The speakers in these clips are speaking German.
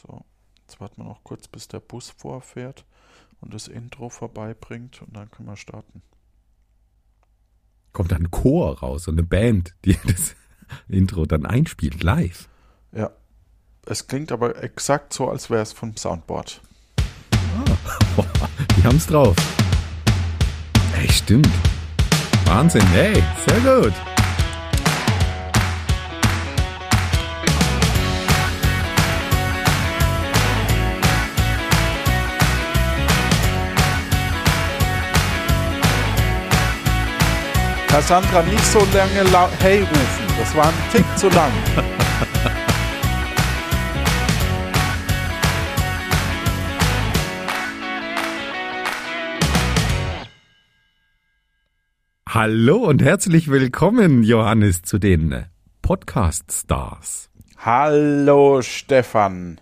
So, jetzt warten wir noch kurz, bis der Bus vorfährt und das Intro vorbeibringt und dann können wir starten. Kommt dann ein Chor raus und eine Band, die das Intro dann einspielt, live. Ja. Es klingt aber exakt so, als wäre es vom Soundboard. Ah. Die haben's drauf. Ey, stimmt. Wahnsinn, ey, sehr gut. Cassandra, nicht so lange la Hey rufen. Das war ein Tick zu lang. Hallo und herzlich willkommen, Johannes, zu den Podcast Stars. Hallo, Stefan.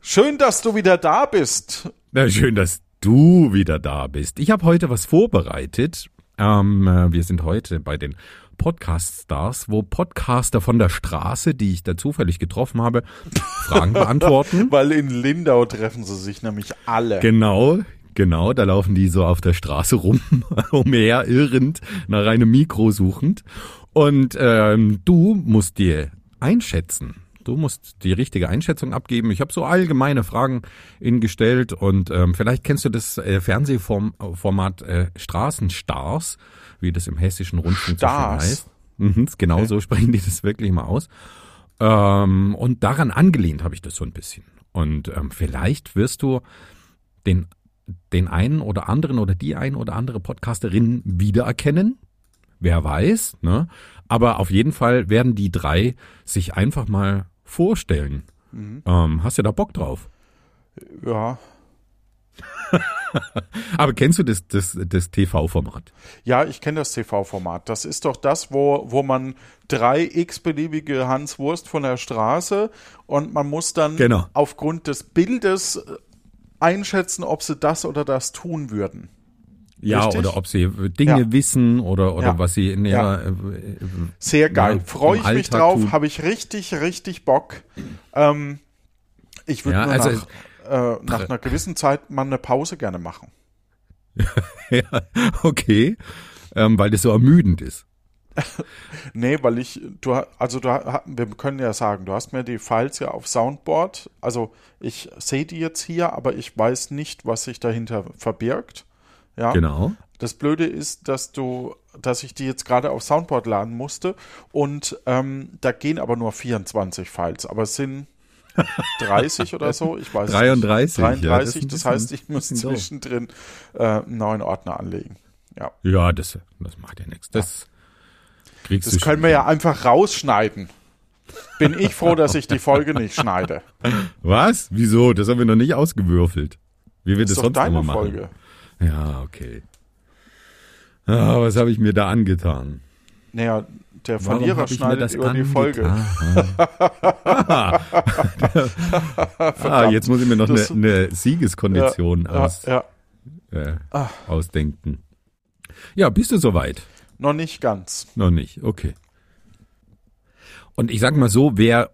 Schön, dass du wieder da bist. Na, schön, dass du wieder da bist. Ich habe heute was vorbereitet. Ähm, äh, wir sind heute bei den Podcast Stars, wo Podcaster von der Straße, die ich da zufällig getroffen habe, Fragen beantworten. Weil in Lindau treffen sie sich nämlich alle. Genau, Genau, da laufen die so auf der Straße rum, umher irrend, nach einem Mikro suchend. Und ähm, du musst dir einschätzen. Du musst die richtige Einschätzung abgeben. Ich habe so allgemeine Fragen ihnen gestellt und ähm, vielleicht kennst du das äh, Fernsehformat äh, Straßenstars, wie das im hessischen Rundfunk Stars. so heißt. Mhm, genau okay. so sprechen die das wirklich mal aus. Ähm, und daran angelehnt habe ich das so ein bisschen. Und ähm, vielleicht wirst du den den einen oder anderen oder die ein oder andere Podcasterin wiedererkennen. Wer weiß, ne? Aber auf jeden Fall werden die drei sich einfach mal vorstellen. Mhm. Ähm, hast du da Bock drauf? Ja. Aber kennst du das, das, das TV-Format? Ja, ich kenne das TV-Format. Das ist doch das, wo, wo man drei x-beliebige Hans Wurst von der Straße und man muss dann genau. aufgrund des Bildes einschätzen, ob sie das oder das tun würden. Ja, Richtig? oder ob sie Dinge ja. wissen oder, oder ja. was sie in ihrer. Ja. Äh, Sehr geil. Freue ich mich drauf, habe ich richtig, richtig Bock. Ähm, ich würde nur also nach, äh, nach einer gewissen Zeit mal eine Pause gerne machen. ja, okay. Ähm, weil das so ermüdend ist. nee, weil ich, du, also du, wir können ja sagen, du hast mir die Files ja auf Soundboard, also ich sehe die jetzt hier, aber ich weiß nicht, was sich dahinter verbirgt. Ja. Genau. Das Blöde ist, dass du, dass ich die jetzt gerade auf Soundboard laden musste und ähm, da gehen aber nur 24 Files, aber es sind 30 oder so, ich weiß 33, nicht. 33, ja, das, das heißt, ich muss zwischendrin äh, einen neuen Ordner anlegen. Ja, ja das, das macht ja nichts. Das, ja. Das können wir ja einfach rausschneiden. Bin ich froh, dass ich die Folge nicht schneide. Was? Wieso? Das haben wir noch nicht ausgewürfelt. Wie wir das, das sonst deine immer machen. Folge. Ja, okay. Ah, was habe ich mir da angetan? Naja, der Verlierer schneidet über angetan? die Folge. ah, jetzt muss ich mir noch eine, eine Siegeskondition ja, aus, ja, äh, ausdenken. Ja, bist du soweit? Noch nicht ganz. Noch nicht, okay. Und ich sag mal so, wer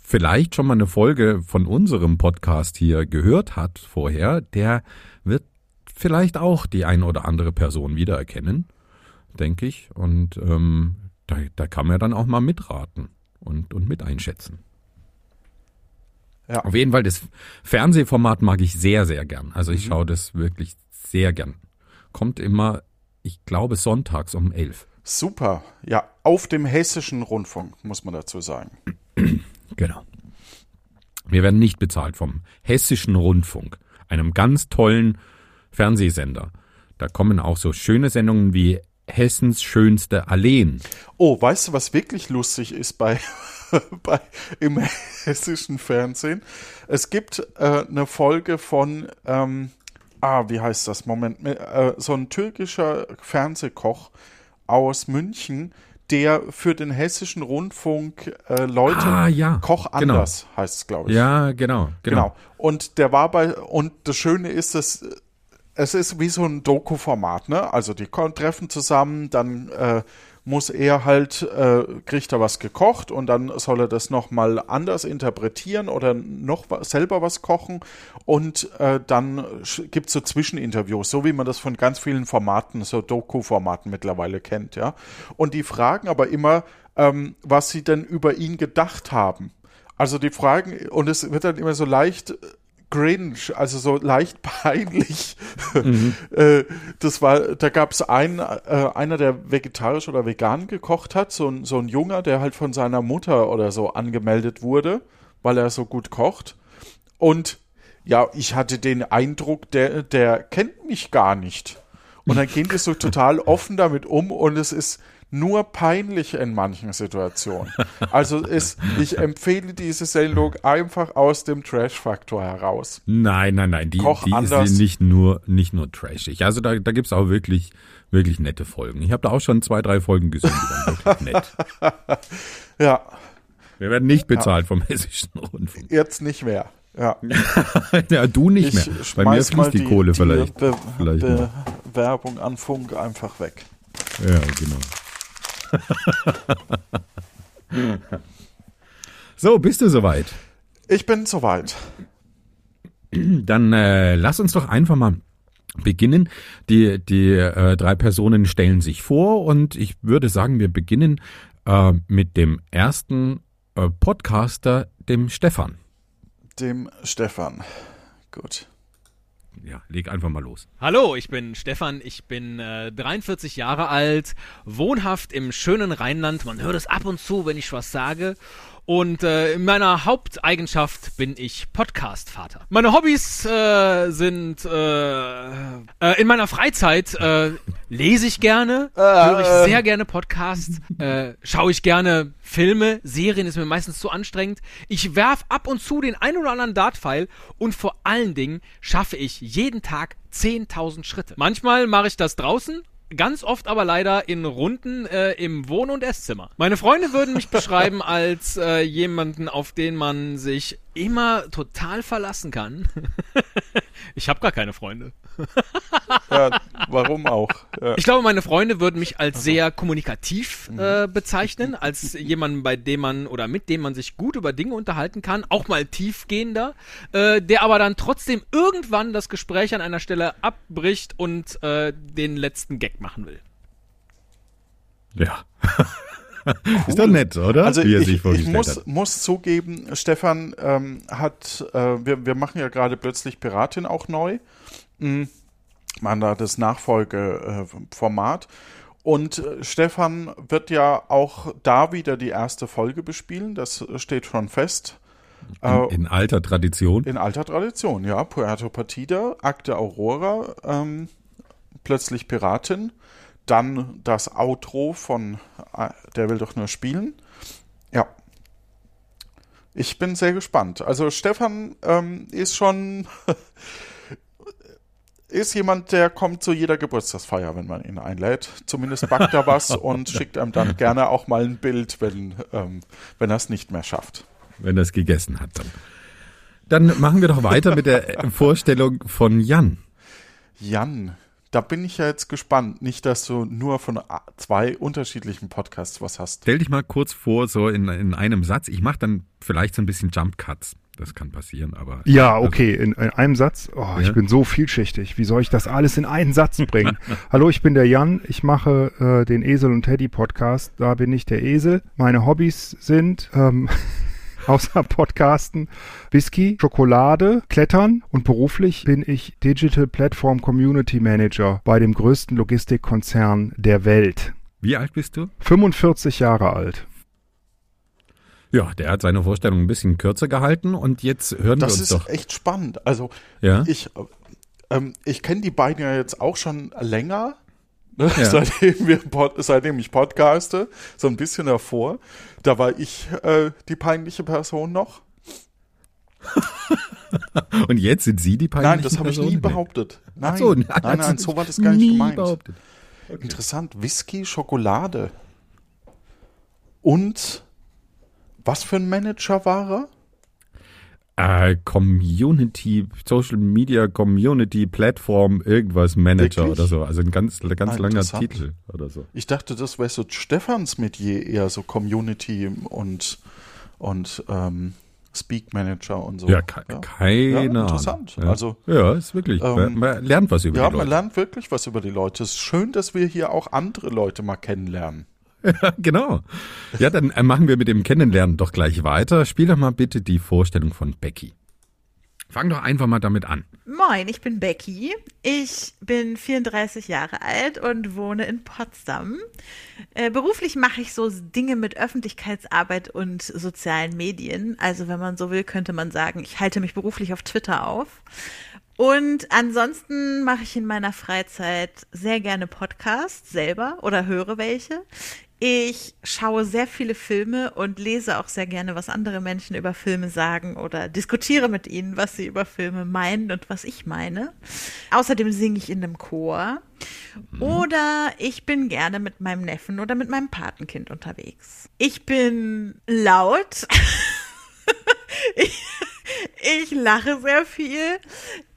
vielleicht schon mal eine Folge von unserem Podcast hier gehört hat vorher, der wird vielleicht auch die eine oder andere Person wiedererkennen, denke ich. Und ähm, da, da kann man dann auch mal mitraten und, und mit einschätzen. Ja. Auf jeden Fall, das Fernsehformat mag ich sehr, sehr gern. Also ich mhm. schaue das wirklich sehr gern. Kommt immer ich glaube, sonntags um elf. Super. Ja, auf dem hessischen Rundfunk, muss man dazu sagen. Genau. Wir werden nicht bezahlt vom hessischen Rundfunk, einem ganz tollen Fernsehsender. Da kommen auch so schöne Sendungen wie Hessens schönste Alleen. Oh, weißt du, was wirklich lustig ist bei, bei im hessischen Fernsehen? Es gibt äh, eine Folge von ähm, ah, wie heißt das? Moment, äh, so ein türkischer Fernsehkoch aus München, der für den hessischen Rundfunk äh, Leute ah, ja, Koch genau. anders genau. heißt es, glaube ich. Ja, genau, genau, genau. Und der war bei und das Schöne ist, dass es ist wie so ein Doku-Format, ne? Also die treffen zusammen, dann äh, muss er halt, äh, kriegt er was gekocht und dann soll er das nochmal anders interpretieren oder noch selber was kochen und äh, dann gibt es so Zwischeninterviews, so wie man das von ganz vielen Formaten, so Doku-Formaten mittlerweile kennt, ja. Und die fragen aber immer, ähm, was sie denn über ihn gedacht haben. Also die Fragen, und es wird dann immer so leicht cringe, also so leicht peinlich. Mhm. Äh, das war, da gab es einen, äh, einer, der vegetarisch oder vegan gekocht hat, so ein, so ein Junger, der halt von seiner Mutter oder so angemeldet wurde, weil er so gut kocht. Und ja, ich hatte den Eindruck, der, der kennt mich gar nicht. Und dann gehen die so total offen damit um und es ist nur peinlich in manchen Situationen. Also ist, ich empfehle diese Sendung einfach aus dem Trash-Faktor heraus. Nein, nein, nein, die, Koch die anders. ist nicht nur, nicht nur trashig. Also da, da gibt's auch wirklich, wirklich nette Folgen. Ich habe da auch schon zwei, drei Folgen gesehen, die waren wirklich nett. Ja, Wir werden nicht bezahlt vom Hessischen Rundfunk. jetzt nicht mehr. Ja. ja, du nicht mehr. Ich Bei mir fließt die, Kohle vielleicht. Be vielleicht Be. Werbung an Funk einfach weg. Ja, genau. So, bist du soweit? Ich bin soweit. Dann äh, lass uns doch einfach mal beginnen. Die, die äh, drei Personen stellen sich vor und ich würde sagen, wir beginnen äh, mit dem ersten äh, Podcaster, dem Stefan. Dem Stefan. Gut. Ja, leg einfach mal los. Hallo, ich bin Stefan, ich bin äh, 43 Jahre alt, wohnhaft im schönen Rheinland. Man hört es ab und zu, wenn ich was sage. Und äh, in meiner Haupteigenschaft bin ich Podcast-Vater. Meine Hobbys äh, sind äh, äh, in meiner Freizeit äh, lese ich gerne, höre ich sehr gerne Podcasts, äh, schaue ich gerne Filme, Serien ist mir meistens zu anstrengend. Ich werf ab und zu den ein oder anderen Dartpfeil und vor allen Dingen schaffe ich jeden Tag 10.000 Schritte. Manchmal mache ich das draußen Ganz oft aber leider in Runden äh, im Wohn- und Esszimmer. Meine Freunde würden mich beschreiben als äh, jemanden, auf den man sich immer total verlassen kann. ich habe gar keine Freunde. Ja, warum auch? Ja. Ich glaube, meine Freunde würden mich als sehr kommunikativ äh, bezeichnen, als jemanden, bei dem man oder mit dem man sich gut über Dinge unterhalten kann, auch mal tiefgehender, äh, der aber dann trotzdem irgendwann das Gespräch an einer Stelle abbricht und äh, den letzten Gag machen will. Ja. Ist doch nett, oder? Also Wie er ich, sich ich vorgestellt muss, hat. muss zugeben, Stefan ähm, hat, äh, wir, wir machen ja gerade plötzlich Piratin auch neu. Mhm. Man da das Nachfolgeformat. Und äh, Stefan wird ja auch da wieder die erste Folge bespielen. Das steht schon fest. Äh, In, in alter Tradition. in alter Tradition, ja. Puerto Partida, Akte Aurora, ähm, plötzlich Piratin. Dann das Outro von äh, Der will doch nur spielen. Ja. Ich bin sehr gespannt. Also Stefan ähm, ist schon ist jemand, der kommt zu jeder Geburtstagsfeier, wenn man ihn einlädt. Zumindest backt er was und schickt einem dann gerne auch mal ein Bild, wenn, ähm, wenn er es nicht mehr schafft. wenn er es gegessen hat dann. Dann machen wir doch weiter mit der Vorstellung von Jan. Jan, da bin ich ja jetzt gespannt. Nicht, dass du nur von zwei unterschiedlichen Podcasts was hast. Stell dich mal kurz vor, so in, in einem Satz. Ich mache dann vielleicht so ein bisschen Jump Cuts. Das kann passieren, aber. Ja, okay, in, in einem Satz. Oh, Ja. ich bin so vielschichtig. Wie soll ich das alles in einen Satz bringen? Hallo, ich bin der Jan. Ich mache äh, den Esel und Teddy Podcast. Da bin ich der Esel. Meine Hobbys sind ähm, außer Podcasten Whisky, Schokolade, Klettern und beruflich bin ich Digital Platform Community Manager bei dem größten Logistikkonzern der Welt. Wie alt bist du? 45 Jahre alt. Ja, der hat seine Vorstellung ein bisschen kürzer gehalten und jetzt hören Das wir uns ist doch. echt spannend. Also Ja? ich, ähm, ich kenne die beiden ja jetzt auch schon länger. Ne? Ja. Seitdem, wir, seitdem ich podcaste, so ein bisschen davor. Da war ich äh, die peinliche Person noch. Und jetzt sind Sie die peinlichen Nein, das habe ich nie behauptet. Nein, so, nein, hast nein, du so war das gar nicht gemeint. behauptet. Interessant. Whisky, Schokolade. Und was für ein Manager war er? Äh, Community, Social Media Community Platform, irgendwas Manager Wirklich? oder so. Also ein ganz, ganz Ah, langer. Titel oder so. Ich dachte, das wäre so Stefans Metier, eher so Community und, und ähm, Speak Manager und so. Ja, ke keine Ja, Ahnung. interessant. Ja. Also, ja, ist wirklich. ähm, man, man lernt was über ja, die man Leute. lernt wirklich was über die Leute. Es ist schön, dass wir hier auch andere Leute mal kennenlernen. genau. Ja, dann äh, machen wir mit dem Kennenlernen doch gleich weiter. Spiel doch mal bitte die Vorstellung von Becky. Fang doch einfach mal damit an. Moin, ich bin Becky. Ich bin 34 Jahre alt und wohne in Potsdam. Äh, beruflich mache ich so Dinge mit Öffentlichkeitsarbeit und sozialen Medien. Also wenn man so will, könnte man sagen, ich halte mich beruflich auf Twitter auf. Und ansonsten mache ich in meiner Freizeit sehr gerne Podcasts selber oder höre welche. Ich schaue sehr viele Filme und lese auch sehr gerne, was andere Menschen über Filme sagen oder diskutiere mit ihnen, was sie über Filme meinen und was ich meine. Außerdem singe ich in einem Chor. Oder ich bin gerne mit meinem Neffen oder mit meinem Patenkind unterwegs. Ich bin laut. ich, ich lache sehr viel.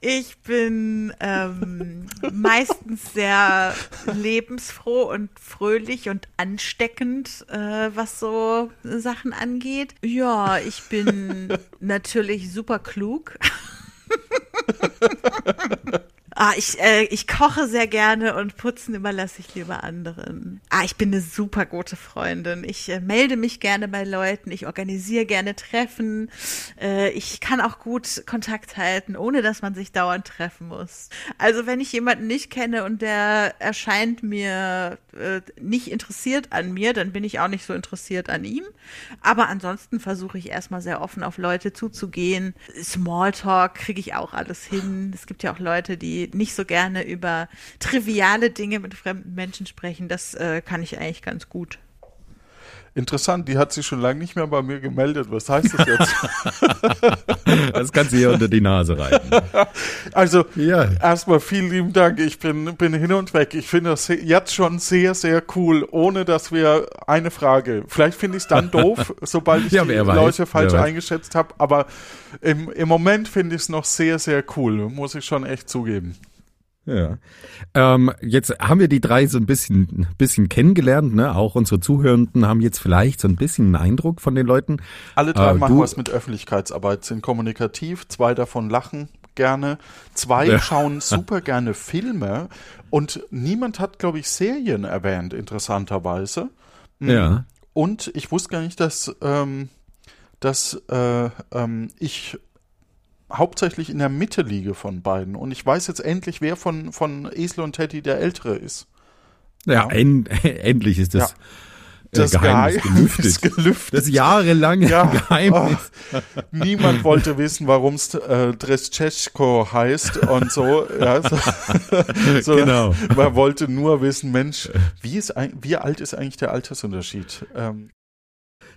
Ich bin ähm, meistens sehr lebensfroh und fröhlich und ansteckend, äh, was so Sachen angeht. Ja, ich bin natürlich super klug. Ah, ich, äh, ich koche sehr gerne und putzen überlasse ich lieber anderen. Ah, ich bin eine super gute Freundin. Ich äh, melde mich gerne bei Leuten. Ich organisiere gerne Treffen. Äh, ich kann auch gut Kontakt halten, ohne dass man sich dauernd treffen muss. Also wenn ich jemanden nicht kenne und der erscheint mir äh, nicht interessiert an mir, dann bin ich auch nicht so interessiert an ihm. Aber ansonsten versuche ich erstmal sehr offen auf Leute zuzugehen. Smalltalk kriege ich auch alles hin. Es gibt ja auch Leute, die nicht so gerne über triviale Dinge mit fremden Menschen sprechen. Das äh, kann ich eigentlich ganz gut. Interessant, die hat sich schon lange nicht mehr bei mir gemeldet. Was heißt das jetzt? Das kannst du hier unter die Nase reiten. Also, Ja. erstmal vielen lieben Dank. Ich bin, bin hin und weg. Ich finde das jetzt schon sehr, sehr cool, ohne dass wir eine Frage. Vielleicht finde ich es dann doof, sobald ich Ja, die weiß, Leute falsch eingeschätzt habe. Aber im, im Moment finde ich es noch sehr, sehr cool, muss ich schon echt zugeben. Ja. Ähm, jetzt haben wir die drei so ein bisschen, bisschen kennengelernt, ne? Auch unsere Zuhörenden haben jetzt vielleicht so ein bisschen einen Eindruck von den Leuten. Alle drei Äh, machen was mit Öffentlichkeitsarbeit, sind kommunikativ, zwei davon lachen gerne, zwei Ja. schauen super gerne Filme und niemand hat, glaube ich, Serien erwähnt, interessanterweise. Mhm. Ja. Und ich wusste gar nicht, dass, ähm, dass äh, ähm, ich hauptsächlich in der Mitte liege von beiden. Und ich weiß jetzt endlich, wer von, von Esel und Teddy der Ältere ist. Ja, Ja. En endlich ist das, Ja. äh, Geheimnis gelüftet. ist gelüftet. Das jahrelange Ja. Geheimnis. Oh, niemand wollte wissen, warum es äh, Dreschetschko heißt und so. Ja, so, so Genau. Man wollte nur wissen, Mensch, wie, ist, wie alt ist eigentlich der Altersunterschied? Ähm,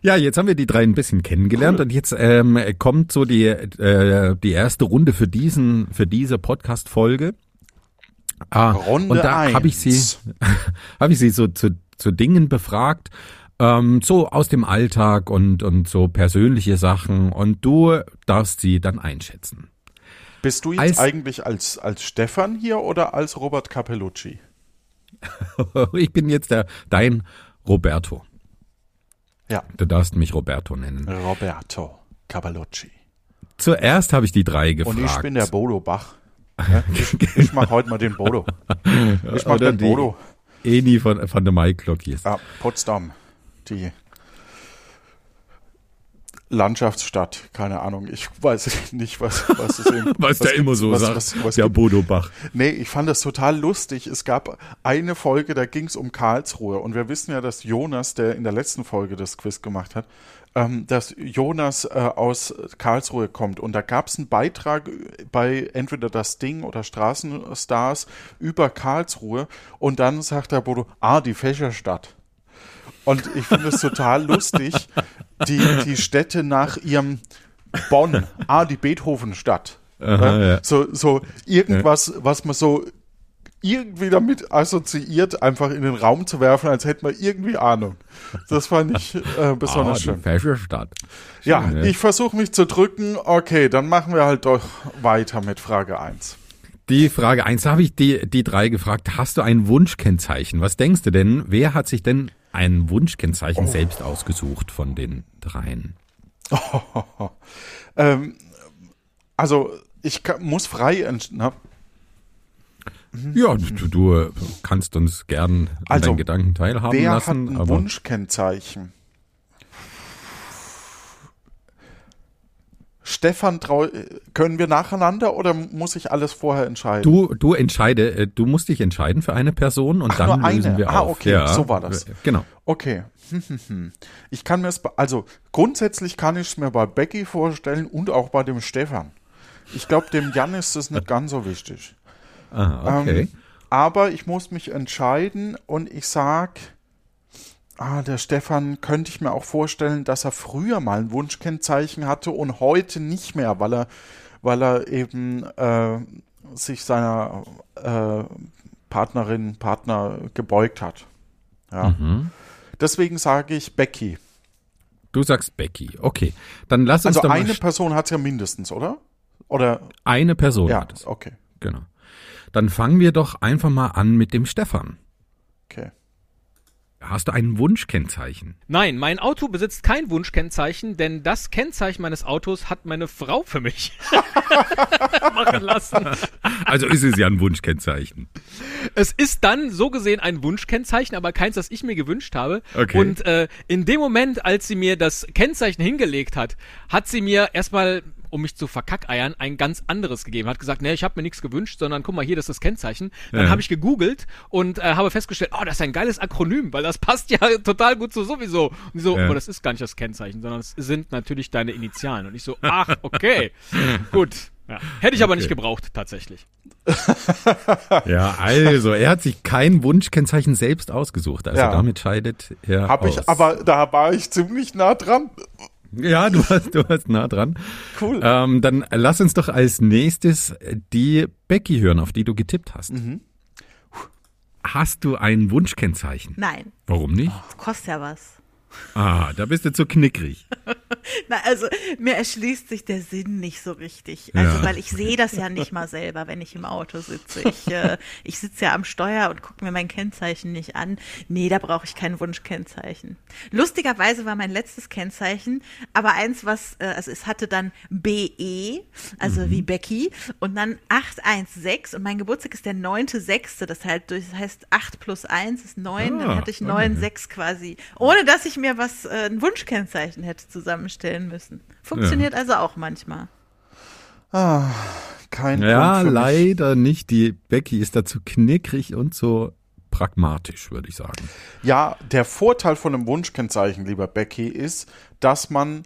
Ja, jetzt haben wir die drei ein bisschen kennengelernt und jetzt ähm, kommt so die, äh, die erste Runde für diesen, für diese Podcast-Folge. Ah, Runde und da habe ich sie, habe ich sie so zu, zu Dingen befragt, ähm, so aus dem Alltag und, und so persönliche Sachen und du darfst sie dann einschätzen. Bist du jetzt Als- eigentlich als, als Stefan hier oder als Robert Capellucci? Ich bin jetzt der, dein Roberto. Ja, Du darfst mich Roberto nennen. Roberto Capellucci. Zuerst habe ich die drei gefragt. Und ich bin der Bodo Bach. Ich ich mache heute mal den Bodo. Ich mache den Bodo. Eni von, von der Maiklockies. Ah, Potsdam. Die Landschaftsstadt. Keine Ahnung. Ich weiß nicht, was, was es in, Was, der immer so was, sagt, Was, was, der gibt. Bodo Bach. Nee, ich fand das total lustig. Es gab eine Folge, da ging es um Karlsruhe. Und wir wissen ja, dass Jonas, der in der letzten Folge das Quiz gemacht hat, ähm, dass Jonas äh, aus Karlsruhe kommt. Und da gab es einen Beitrag bei entweder das Ding oder Straßenstars über Karlsruhe. Und dann sagt der Bodo, ah, die Fächerstadt. Und ich finde es total lustig, die, die Städte nach ihrem Bonn, ah, die Beethovenstadt. Aha, Ja, ja. So, so irgendwas, was man so irgendwie damit assoziiert, einfach in den Raum zu werfen, als hätte man irgendwie Ahnung. Das fand ich äh, besonders ah, schön. Die Fächerstadt. Ja, Schön, ich versuche mich zu drücken. Okay, dann machen wir halt doch weiter mit Frage 1. Die Frage eins habe ich die, die drei gefragt. Hast du ein Wunschkennzeichen? Was denkst du denn? Wer hat sich denn ein Wunschkennzeichen selbst ausgesucht von den dreien? Ähm, also, ich kann, muss frei entscheiden. Ja, du, du kannst uns gern an Also, deinen Gedanken teilhaben Wer lassen. hat ein Wunschkennzeichen? Stefan, können wir nacheinander oder muss ich alles vorher entscheiden? du, du entscheide, äh, du musst dich entscheiden für eine Person und Ach, dann nur lösen eine. wir Ah, auf. okay, so war das. Genau. Okay. Ich kann mir es, also grundsätzlich kann ich es mir bei Becky vorstellen und auch bei dem Stefan. Ich glaube, dem Jan ist das nicht ganz so wichtig. Ah, okay. Ähm, aber ich muss mich entscheiden und ich sag, ah, der Stefan könnte ich mir auch vorstellen, dass er früher mal ein Wunschkennzeichen hatte und heute nicht mehr, weil er, weil er eben äh, sich seiner äh, Partnerin, Partner gebeugt hat. Ja. Mhm. Deswegen sage ich Becky. Du sagst Becky. Okay. Dann lass uns Also eine Person hat es ja mindestens, oder? Oder eine Person ja, hat es. okay. Genau. Dann fangen wir doch einfach mal an mit dem Stefan. Hast du ein Wunschkennzeichen? Nein, mein Auto besitzt kein Wunschkennzeichen, denn das Kennzeichen meines Autos hat meine Frau für mich machen lassen. Also ist es ja ein Wunschkennzeichen. Es ist dann so gesehen ein Wunschkennzeichen, aber keins, das ich mir gewünscht habe. Okay. Und äh, in dem Moment, als sie mir das Kennzeichen hingelegt hat, hat sie mir erstmal, um mich zu verkackeiern, ein ganz anderes gegeben. Hat gesagt, nee, ich habe mir nichts gewünscht, sondern guck mal, hier, das ist das Kennzeichen. Dann Ja. habe ich gegoogelt und äh, habe festgestellt, oh, das ist ein geiles Akronym, weil das passt ja total gut zu sowieso. Und so, Ja. aber das ist gar nicht das Kennzeichen, sondern es sind natürlich deine Initialen. Und ich so, ach, okay, gut. Ja. Hätte ich aber Okay. nicht gebraucht, tatsächlich. Ja, also, er hat sich kein Wunschkennzeichen selbst ausgesucht. Also Ja. damit scheidet er Habe aus. ich, aber da war ich ziemlich nah dran. Ja, du warst, du warst nah dran. Cool. Ähm, dann lass uns doch als nächstes die Becky hören, auf die du getippt hast. Mhm. Hast du ein Wunschkennzeichen? Nein, Warum nicht? das kostet ja was. Ah, da bist du zu knickrig. Na, also mir erschließt sich der Sinn nicht so richtig. Also Ja. weil ich sehe das ja nicht mal selber, wenn ich im Auto sitze. Ich, äh, ich sitze ja am Steuer und gucke mir mein Kennzeichen nicht an. Nee, da brauche ich kein Wunschkennzeichen. Lustigerweise war mein letztes Kennzeichen, aber eins, was, äh, also es hatte dann BE, also wie Becky, und dann 816 und mein Geburtstag ist der 9.6., das, das heißt 8 plus 1 ist 9, Ah, dann hatte ich okay. 9,6 quasi. Ohne dass ich mir was, äh, ein Wunschkennzeichen hätte zusammenstellen müssen. Funktioniert also auch manchmal. Kein Ja, Punkt für mich. leider nicht. Die Becky ist dazu knickrig und so pragmatisch, würde ich sagen. Ja, der Vorteil von einem Wunschkennzeichen, lieber Becky, ist, dass man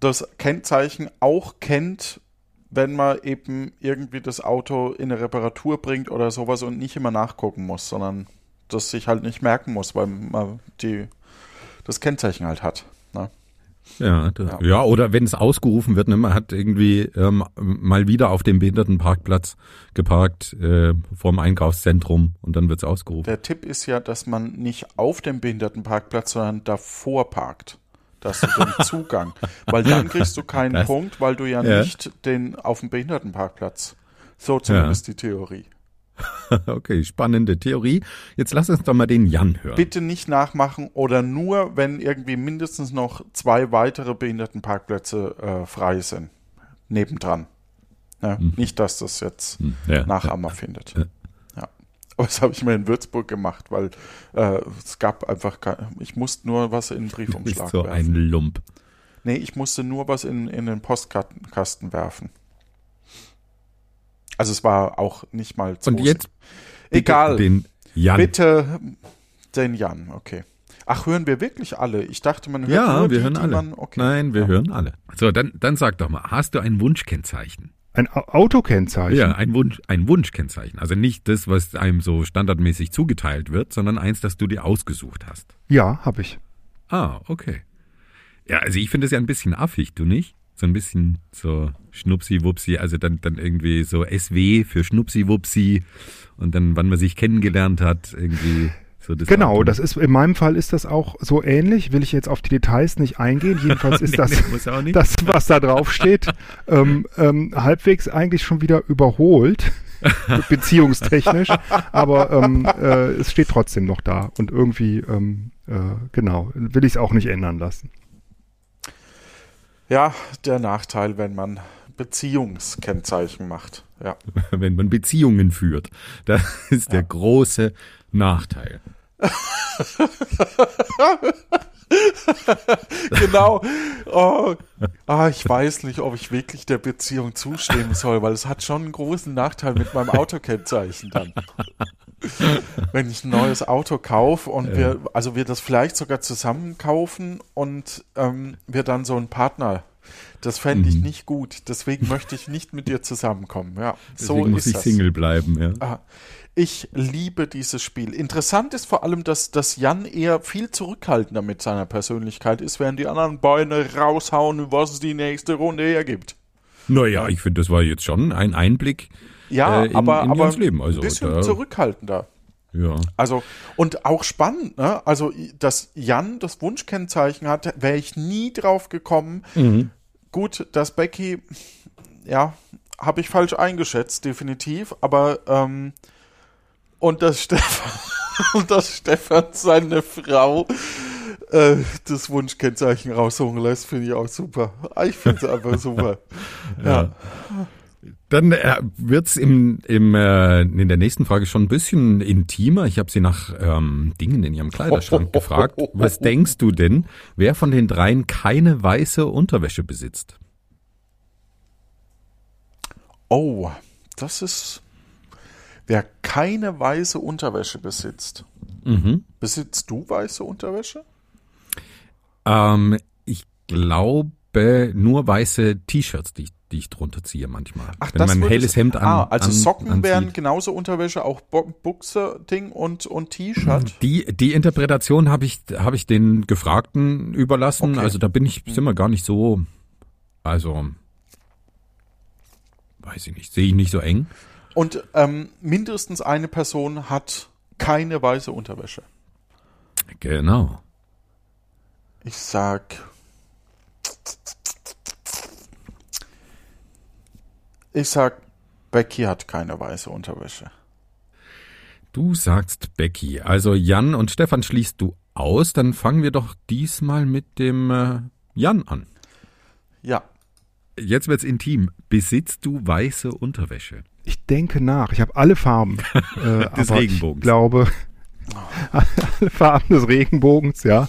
das Kennzeichen auch kennt, wenn man eben irgendwie das Auto in eine Reparatur bringt oder sowas und nicht immer nachgucken muss, sondern das sich halt nicht merken muss, weil man die, das Kennzeichen halt hat. Ne? Ja, da, Ja. ja. oder wenn es ausgerufen wird, ne, man hat irgendwie ähm, mal wieder auf dem Behindertenparkplatz geparkt äh, vorm Einkaufszentrum und dann wird es ausgerufen. Der Tipp ist ja, dass man nicht auf dem Behindertenparkplatz, sondern davor parkt. Da hast du den Zugang. Weil dann kriegst du keinen Das- Punkt, weil du ja, Ja. nicht den auf dem Behindertenparkplatz. So zumindest die Theorie. Okay, spannende Theorie. Jetzt lass uns doch mal den Jan hören. Bitte nicht nachmachen oder nur, wenn irgendwie mindestens noch zwei weitere Behindertenparkplätze äh, frei sind. Nebendran. Ja, Nicht, dass das jetzt Hm, ja. Nachahmer findet. Ja. Ja. Aber das habe ich mir in Würzburg gemacht, weil äh, es gab einfach, kein, ich musste nur was in den Briefumschlag so werfen. ein Lump. Nee, ich musste nur was in, in den Postkasten werfen. Also es war auch nicht mal zu Und jetzt Egal. den Jan. Bitte den Jan, okay. Ach, hören wir wirklich alle? Ich dachte, man hört Ja, nur wir die, hören die alle. Man, okay. Nein, wir Ja. hören alle. So, dann, dann sag doch mal, hast du ein Wunschkennzeichen? Ein Au- Autokennzeichen. Ja, ein Wunsch, ein Wunschkennzeichen. Also nicht das, was einem so standardmäßig zugeteilt wird, sondern eins, das du dir ausgesucht hast. Ja, habe ich. Ah, okay. Ja, also ich finde es ja ein bisschen affig, du nicht? So ein bisschen so Schnupsi-Wupsi, also dann, dann irgendwie so SW für Schnupsi-Wupsi und dann, wann man sich kennengelernt hat, irgendwie so das Genau, Datum. das ist in meinem Fall ist das auch so ähnlich. Will ich jetzt auf die Details nicht eingehen. Jedenfalls ist Nee, das, nee, muss auch nicht. das, was da drauf steht, ähm, ähm, halbwegs eigentlich schon wieder überholt, beziehungstechnisch. Aber ähm, äh, es steht trotzdem noch da und irgendwie ähm, äh, genau will ich es auch nicht ändern lassen. Ja, der Nachteil, wenn man Beziehungskennzeichen macht. Ja. wenn man Beziehungen führt. Das ist der große Nachteil. genau. Oh, ah, ich weiß nicht, ob ich wirklich der Beziehung zustimmen soll, weil es hat schon einen großen Nachteil mit meinem Autokennzeichen dann. Wenn ich ein neues Auto kaufe und wir, also wir das vielleicht sogar zusammen kaufen und ähm, wir dann so einen Partner. Das fände ich nicht gut. Deswegen möchte ich nicht mit dir zusammenkommen. Ja, Deswegen so muss ich das. Single bleiben. Ja. Ah, Ich liebe dieses Spiel. Interessant ist vor allem, dass, dass Jan eher viel zurückhaltender mit seiner Persönlichkeit ist, während die anderen Beine raushauen, was die nächste Runde hergibt. Naja, ich finde, das war jetzt schon ein Einblick Ja, äh, in, aber, in aber Leben. Also, ein bisschen da, zurückhaltender. ja. Also, und auch spannend, ne? Also, dass Jan das Wunschkennzeichen hat, wäre ich nie drauf gekommen. Gut, dass Becky, ja, habe ich falsch eingeschätzt, definitiv, aber, ähm, und dass Stefan, und dass Stefan seine Frau äh, das Wunschkennzeichen rausholen lässt, finde ich auch super. Ich finde es einfach super. Ja. Dann äh, wird's im, im, äh, in der nächsten Frage schon ein bisschen intimer. Ich habe sie nach ähm, Dingen in ihrem Kleiderschrank gefragt. Was denkst du denn, wer von den dreien keine weiße Unterwäsche besitzt? Oh, das ist. Wer keine weiße Unterwäsche besitzt. Mhm. Besitzt du weiße Unterwäsche? Ähm, ich glaube nur weiße T-Shirts, die, ich- die ich drunter ziehe manchmal. Wenn man ein würde helles es- Hemd an Ah, also an, Socken anzieht. wären genauso Unterwäsche, auch Bo Buchse-Ding und, und T-Shirt. Die, die Interpretation habe ich, habe ich den Gefragten überlassen. Okay. Also da bin ich, sind wir gar nicht so, also, weiß ich nicht, sehe ich nicht so eng. Und ähm, mindestens eine Person hat keine weiße Unterwäsche. Genau. Ich sag. Ich sag, Becky hat keine weiße Unterwäsche. Du sagst Becky. Also Jan und Stefan schließt du aus. Dann fangen wir doch diesmal mit dem äh, Jan an. Ja. Jetzt wird's intim. Besitzt du weiße Unterwäsche? Ich denke nach. Ich habe alle Farben. Äh, Des aber Regenbogens. Ich glaube, alle Farben des Regenbogens, ja.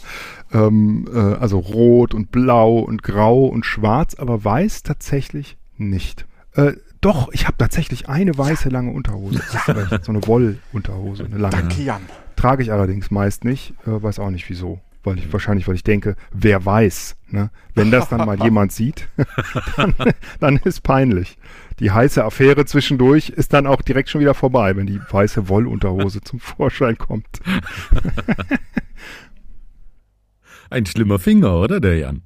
Ähm, äh, also rot und blau und grau und schwarz, aber weiß tatsächlich nicht. Äh, doch, ich habe tatsächlich eine weiße lange Unterhose. Hast du recht, so eine Wollunterhose, eine lange. Danke, Jan. Trage ich allerdings meist nicht, äh, weiß auch nicht wieso. Weil ich wahrscheinlich, weil ich denke, wer weiß, ne? Wenn das dann mal jemand sieht, dann, dann ist peinlich. Die heiße Affäre zwischendurch ist dann auch direkt schon wieder vorbei, wenn die weiße Wollunterhose zum Vorschein kommt. Ein schlimmer Finger, oder der Jan?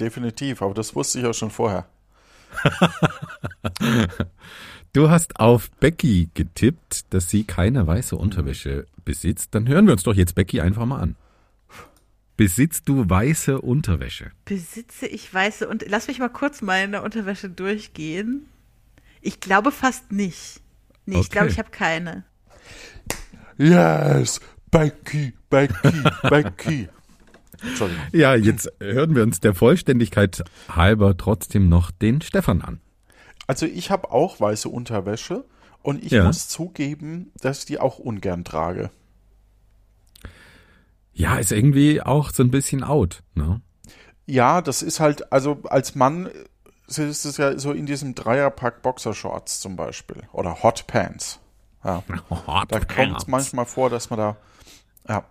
Definitiv, aber das wusste ich auch schon vorher. Du hast auf Becky getippt, dass sie keine weiße Unterwäsche besitzt. Dann hören wir uns doch jetzt Becky einfach mal an. Besitzt du weiße Unterwäsche? Besitze ich weiße und lass mich mal kurz meine Unterwäsche durchgehen. Ich glaube fast nicht. Nee, ich Okay. glaube, ich habe keine. Yes, Becky, Becky, Becky. Entschuldigung. Ja, jetzt hören wir uns der Vollständigkeit halber trotzdem noch den Stefan an. Also ich habe auch weiße Unterwäsche und ich Ja. muss zugeben, dass ich die auch ungern trage. Ja, ist irgendwie auch so ein bisschen out. Ne? Ja, das ist halt, also als Mann ist es ja so in diesem Dreierpack Boxershorts zum Beispiel oder Hot Pants. Ja, da kommt es manchmal vor, dass man da ja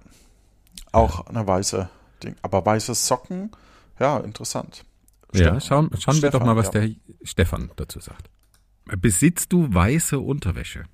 auch eine weiße Ding, aber weiße Socken, ja, interessant. Ja, Stefan. schauen, schauen wir doch Stefan, mal, was ja. der Stefan dazu sagt. Besitzt du weiße Unterwäsche?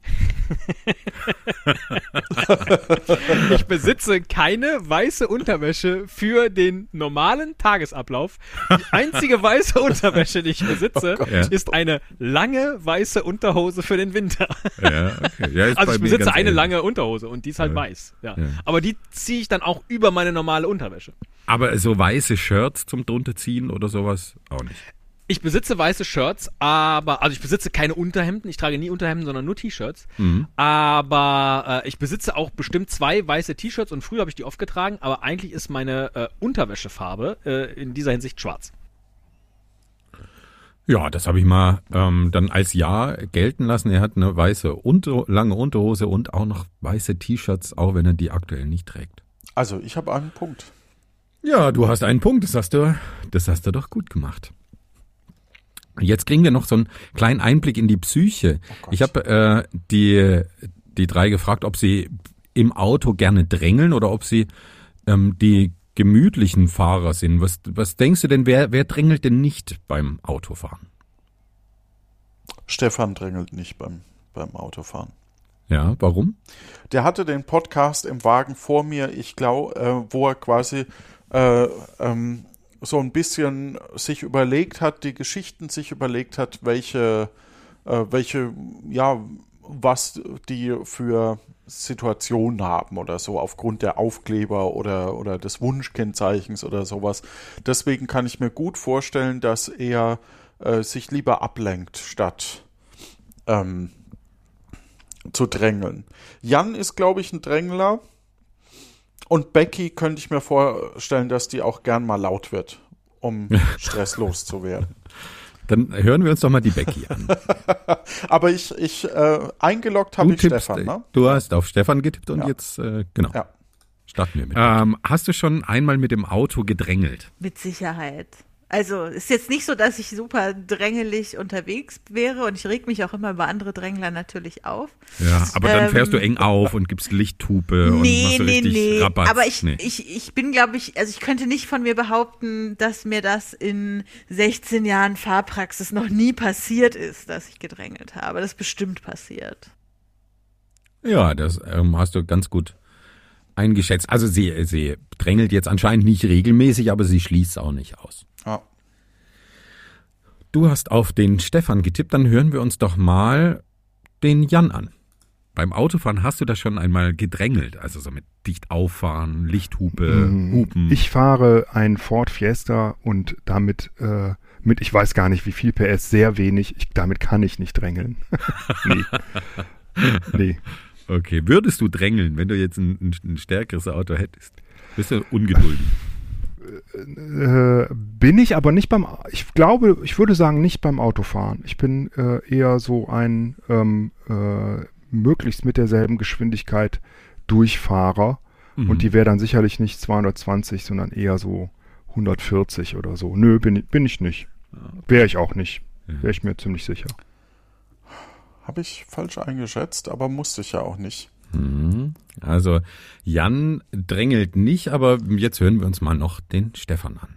Ich besitze keine weiße Unterwäsche für den normalen Tagesablauf. Die einzige weiße Unterwäsche, die ich besitze, Oh ist eine lange weiße Unterhose für den Winter. Ja, okay. Ja, Also ich besitze eine ähnlich. lange Unterhose und die ist halt Ja. weiß. Ja. Ja. Aber die ziehe ich dann auch über meine normale Unterwäsche. Aber so weiße Shirts zum drunterziehen oder sowas auch nicht. Ich besitze weiße Shirts, aber, also ich besitze keine Unterhemden, ich trage nie Unterhemden, sondern nur T-Shirts. Mhm. Aber äh, ich besitze auch bestimmt zwei weiße T-Shirts und früher habe ich die oft getragen, aber eigentlich ist meine äh, Unterwäschefarbe äh, in dieser Hinsicht schwarz. Ja, das habe ich mal ähm, dann als Ja gelten lassen. Er hat eine weiße Unter lange Unterhose und auch noch weiße T-Shirts, auch wenn er die aktuell nicht trägt. Also, ich habe einen Punkt. Ja, du hast einen Punkt, das hast du, das hast du doch gut gemacht. Jetzt kriegen wir noch so einen kleinen Einblick in die Psyche. Gott. ich habe äh, die, die drei gefragt, ob sie im Auto gerne drängeln oder ob sie ähm, die gemütlichen Fahrer sind. Was, was denkst du denn, wer, wer drängelt denn nicht beim Autofahren? Stefan drängelt nicht beim, beim Autofahren. Ja, warum? Der hatte den Podcast im Wagen vor mir, ich glaube, äh, wo er quasi äh, ähm, so ein bisschen sich überlegt hat, die Geschichten sich überlegt hat, welche, äh, welche, ja, was die für Situationen haben oder so aufgrund der Aufkleber oder, oder des Wunschkennzeichens oder sowas. Deswegen kann ich mir gut vorstellen, dass er äh, sich lieber ablenkt, statt ähm, zu drängeln. Jan ist, glaube ich, ein Drängler. Und Becky könnte ich mir vorstellen, dass die auch gern mal laut wird, um stresslos zu werden. Dann hören wir uns doch mal die Becky an. Aber ich, ich äh, eingeloggt habe ich tippst, Stefan, ne? Du hast auf Stefan getippt und Ja. jetzt, äh, genau. Ja. Starten wir mit. Ähm, hast du schon einmal mit dem Auto gedrängelt? Mit Sicherheit. Also ist jetzt nicht so, dass ich super drängelig unterwegs wäre und ich reg mich auch immer über andere Drängler natürlich auf. Ja, aber dann Ähm, fährst du eng auf und gibst Lichthupe und nee, machst so nee, richtig nee. Rabatz. Aber ich, Nee. ich, ich bin, glaube ich, also ich könnte nicht von mir behaupten, dass mir das in 16 Jahren Fahrpraxis noch nie passiert ist, dass ich gedrängelt habe. Das ist bestimmt passiert. Ja, das ähm, hast du ganz gut eingeschätzt. Also sie, sie drängelt jetzt anscheinend nicht regelmäßig, aber sie schließt auch nicht aus. Du hast auf den Stefan getippt, dann hören wir uns doch mal den Jan an. Beim Autofahren hast du das schon einmal gedrängelt, also so mit dicht auffahren, Lichthupe, Hupen. Ich fahre ein Ford Fiesta und damit äh, mit, ich weiß gar nicht wie viel PS, sehr wenig. Ich, damit kann ich nicht drängeln. nee. nee. Okay, würdest du drängeln, wenn du jetzt ein, ein, ein stärkeres Auto hättest? Bist du ungeduldig? Äh, bin ich aber nicht beim, ich glaube, ich würde sagen, nicht beim Autofahren. Ich bin äh, eher so ein ähm, äh, möglichst mit derselben Geschwindigkeit Durchfahrer. Mhm. Und die wäre dann sicherlich nicht 220, sondern eher so 140 oder so. Nö, bin, ich- bin ich nicht. Wäre ich auch nicht. Wäre ich mir ziemlich sicher. Habe ich falsch eingeschätzt, aber musste ich ja auch nicht. Mhm. Also Jan drängelt nicht, aber jetzt hören wir uns mal noch den Stefan an.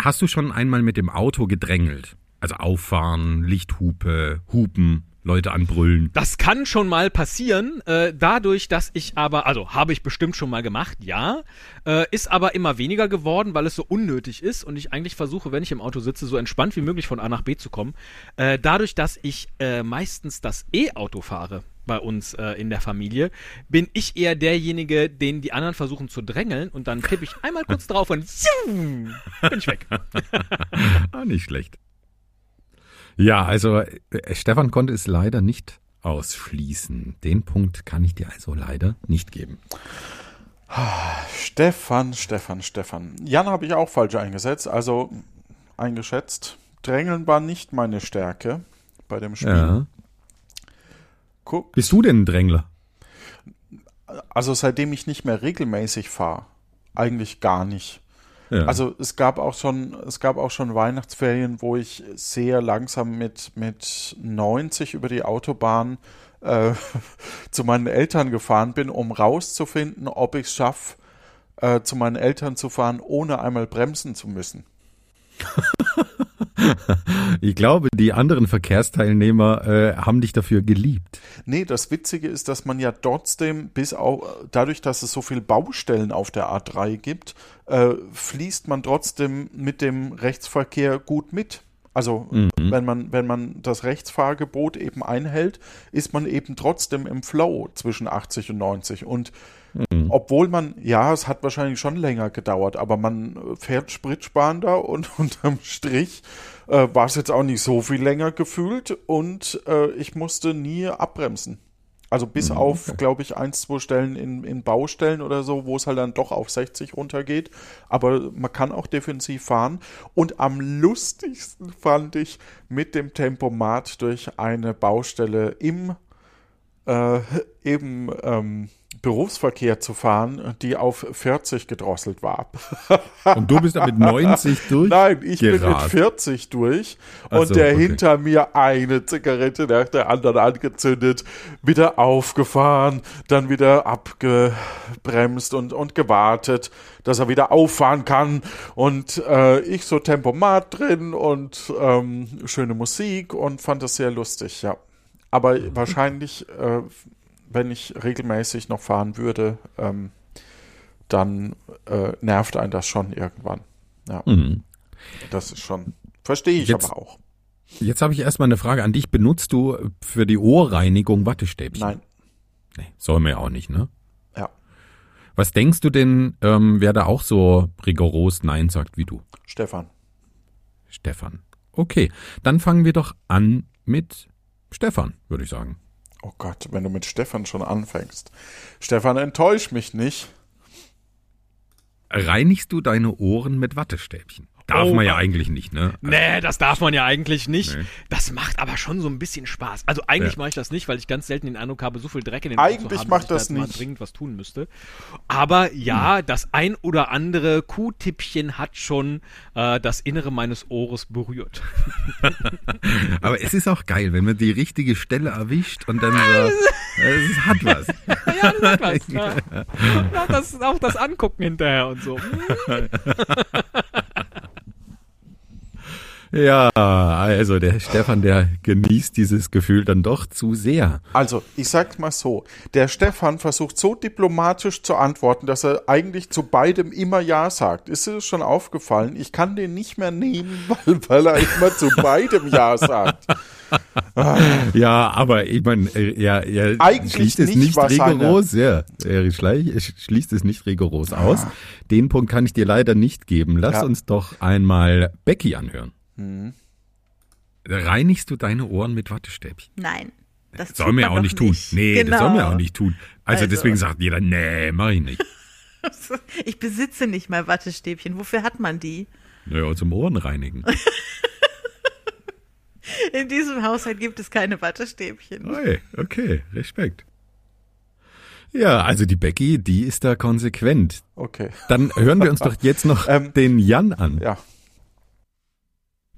Hast du schon einmal mit dem Auto gedrängelt? Also auffahren, Lichthupe, Hupen, Leute anbrüllen. Das kann schon mal passieren, äh, dadurch, dass ich aber, also habe ich bestimmt schon mal gemacht, ja, äh, ist aber immer weniger geworden, weil es so unnötig ist und ich eigentlich versuche, wenn ich im Auto sitze, so entspannt wie möglich von A nach B zu kommen. Äh, dadurch, dass ich äh, meistens das E-Auto fahre bei uns äh, in der Familie, bin ich eher derjenige, den die anderen versuchen zu drängeln und dann tippe ich einmal kurz drauf und zium, bin ich weg. Ah, nicht schlecht. Ja, also äh, Stefan konnte es leider nicht ausschließen. Den Punkt kann ich dir also leider nicht geben. Stefan, Stefan, Stefan. Jan habe ich auch falsch eingesetzt, also eingeschätzt. Drängeln war nicht meine Stärke bei dem Spiel. Ja. Guck, Bist du denn ein Drängler? also seitdem ich nicht mehr regelmäßig fahre, eigentlich gar nicht. Ja. Also es gab auch schon, es gab auch schon Weihnachtsferien, wo ich sehr langsam mit, mit 90 über die Autobahn äh, zu meinen Eltern gefahren bin, um rauszufinden, ob ich es schaffe, äh, zu meinen Eltern zu fahren, ohne einmal bremsen zu müssen. Ich glaube, die anderen Verkehrsteilnehmer äh, haben dich dafür geliebt. Nee, das Witzige ist, dass man ja trotzdem, bis auch dadurch, dass es so viele Baustellen auf der A3 gibt, äh, fließt man trotzdem mit dem Rechtsverkehr gut mit. Also Mhm. wenn man wenn man das Rechtsfahrgebot eben einhält, ist man eben trotzdem im Flow zwischen 80 und 90 und Mhm. obwohl man ja, es hat wahrscheinlich schon länger gedauert, aber man äh, fährt spritsparender und unterm Strich äh, war es jetzt auch nicht so viel länger gefühlt und äh, ich musste nie abbremsen. Also bis Mhm, auf, glaube ich, ein, zwei Stellen in, in Baustellen oder so, wo es halt dann doch auf 60 runtergeht. Aber man kann auch defensiv fahren. Und am lustigsten fand ich mit dem Tempomat durch eine Baustelle im äh, eben ähm, Berufsverkehr zu fahren, die auf 40 gedrosselt war. Und du bist da mit 90 durch? Nein, ich bin mit gerast. 40 durch und so, der okay. hinter mir eine Zigarette nach der anderen angezündet, wieder aufgefahren, dann wieder abgebremst und, und gewartet, dass er wieder auffahren kann und äh, ich so Tempomat drin und ähm, schöne Musik und fand das sehr lustig, ja. Aber wahrscheinlich, äh, wenn ich regelmäßig noch fahren würde, ähm, dann äh, nervt einen das schon irgendwann. Ja. Mhm. Das ist schon. Verstehe ich Jetzt- aber auch. Jetzt habe ich erstmal eine Frage an dich. Benutzt du für die Ohrreinigung Wattestäbchen? Nein. Nee, soll mir auch nicht, ne? Ja. Was denkst du denn, ähm, wer da auch so rigoros Nein sagt wie du? Stefan. Stefan. Okay, dann fangen wir doch an mit Stefan, würde ich sagen. Oh Gott, wenn du mit Stefan schon anfängst. Stefan, enttäusch mich nicht. Reinigst du deine Ohren mit Wattestäbchen? Darf Oh man ja Mann. eigentlich nicht, ne? Nee, das darf man ja eigentlich nicht. Nee. Das macht aber schon so ein bisschen Spaß. Also eigentlich Ja. mache ich das nicht, weil ich ganz selten den Eindruck habe, so viel Dreck in den Eigentlich Ohren zu haben, macht dass das ich da mal nicht. dringend was tun müsste. Aber ja, Hm. das ein oder andere Q-Tippchen hat schon äh, das Innere meines Ohres berührt. Aber es ist auch geil, wenn man die richtige Stelle erwischt und dann so, es hat was. ja, das hat was. Ja. Und auch, das, auch das Angucken hinterher und so. Ja, also der Stefan, der genießt dieses Gefühl dann doch zu sehr. Also, ich sag's mal so. Der Stefan versucht so diplomatisch zu antworten, dass er eigentlich zu beidem immer Ja sagt. Ist dir das schon aufgefallen? Ich kann den nicht mehr nehmen, weil, weil er immer zu beidem Ja sagt. Ja, aber ich meine, er, er Eigentlich schließt es nicht, rigoros, ja, er schließt es nicht rigoros aus. Den Punkt kann ich dir leider nicht geben. Lass Ja. uns doch einmal Becky anhören. Reinigst du deine Ohren mit Wattestäbchen? Nein. Das Soll man auch doch nicht tun. Nee, Genau. das soll mir auch nicht tun. Also, Also- deswegen sagt jeder, nee, mach ich nicht. Ich besitze nicht mal Wattestäbchen. Wofür hat man die? Naja, zum Ohren reinigen. In diesem Haushalt gibt es keine Wattestäbchen. Hey, okay, Respekt. Ja, also die Becky, die ist da konsequent. Okay. Dann hören wir uns doch jetzt noch Ähm, den Jan an. Ja.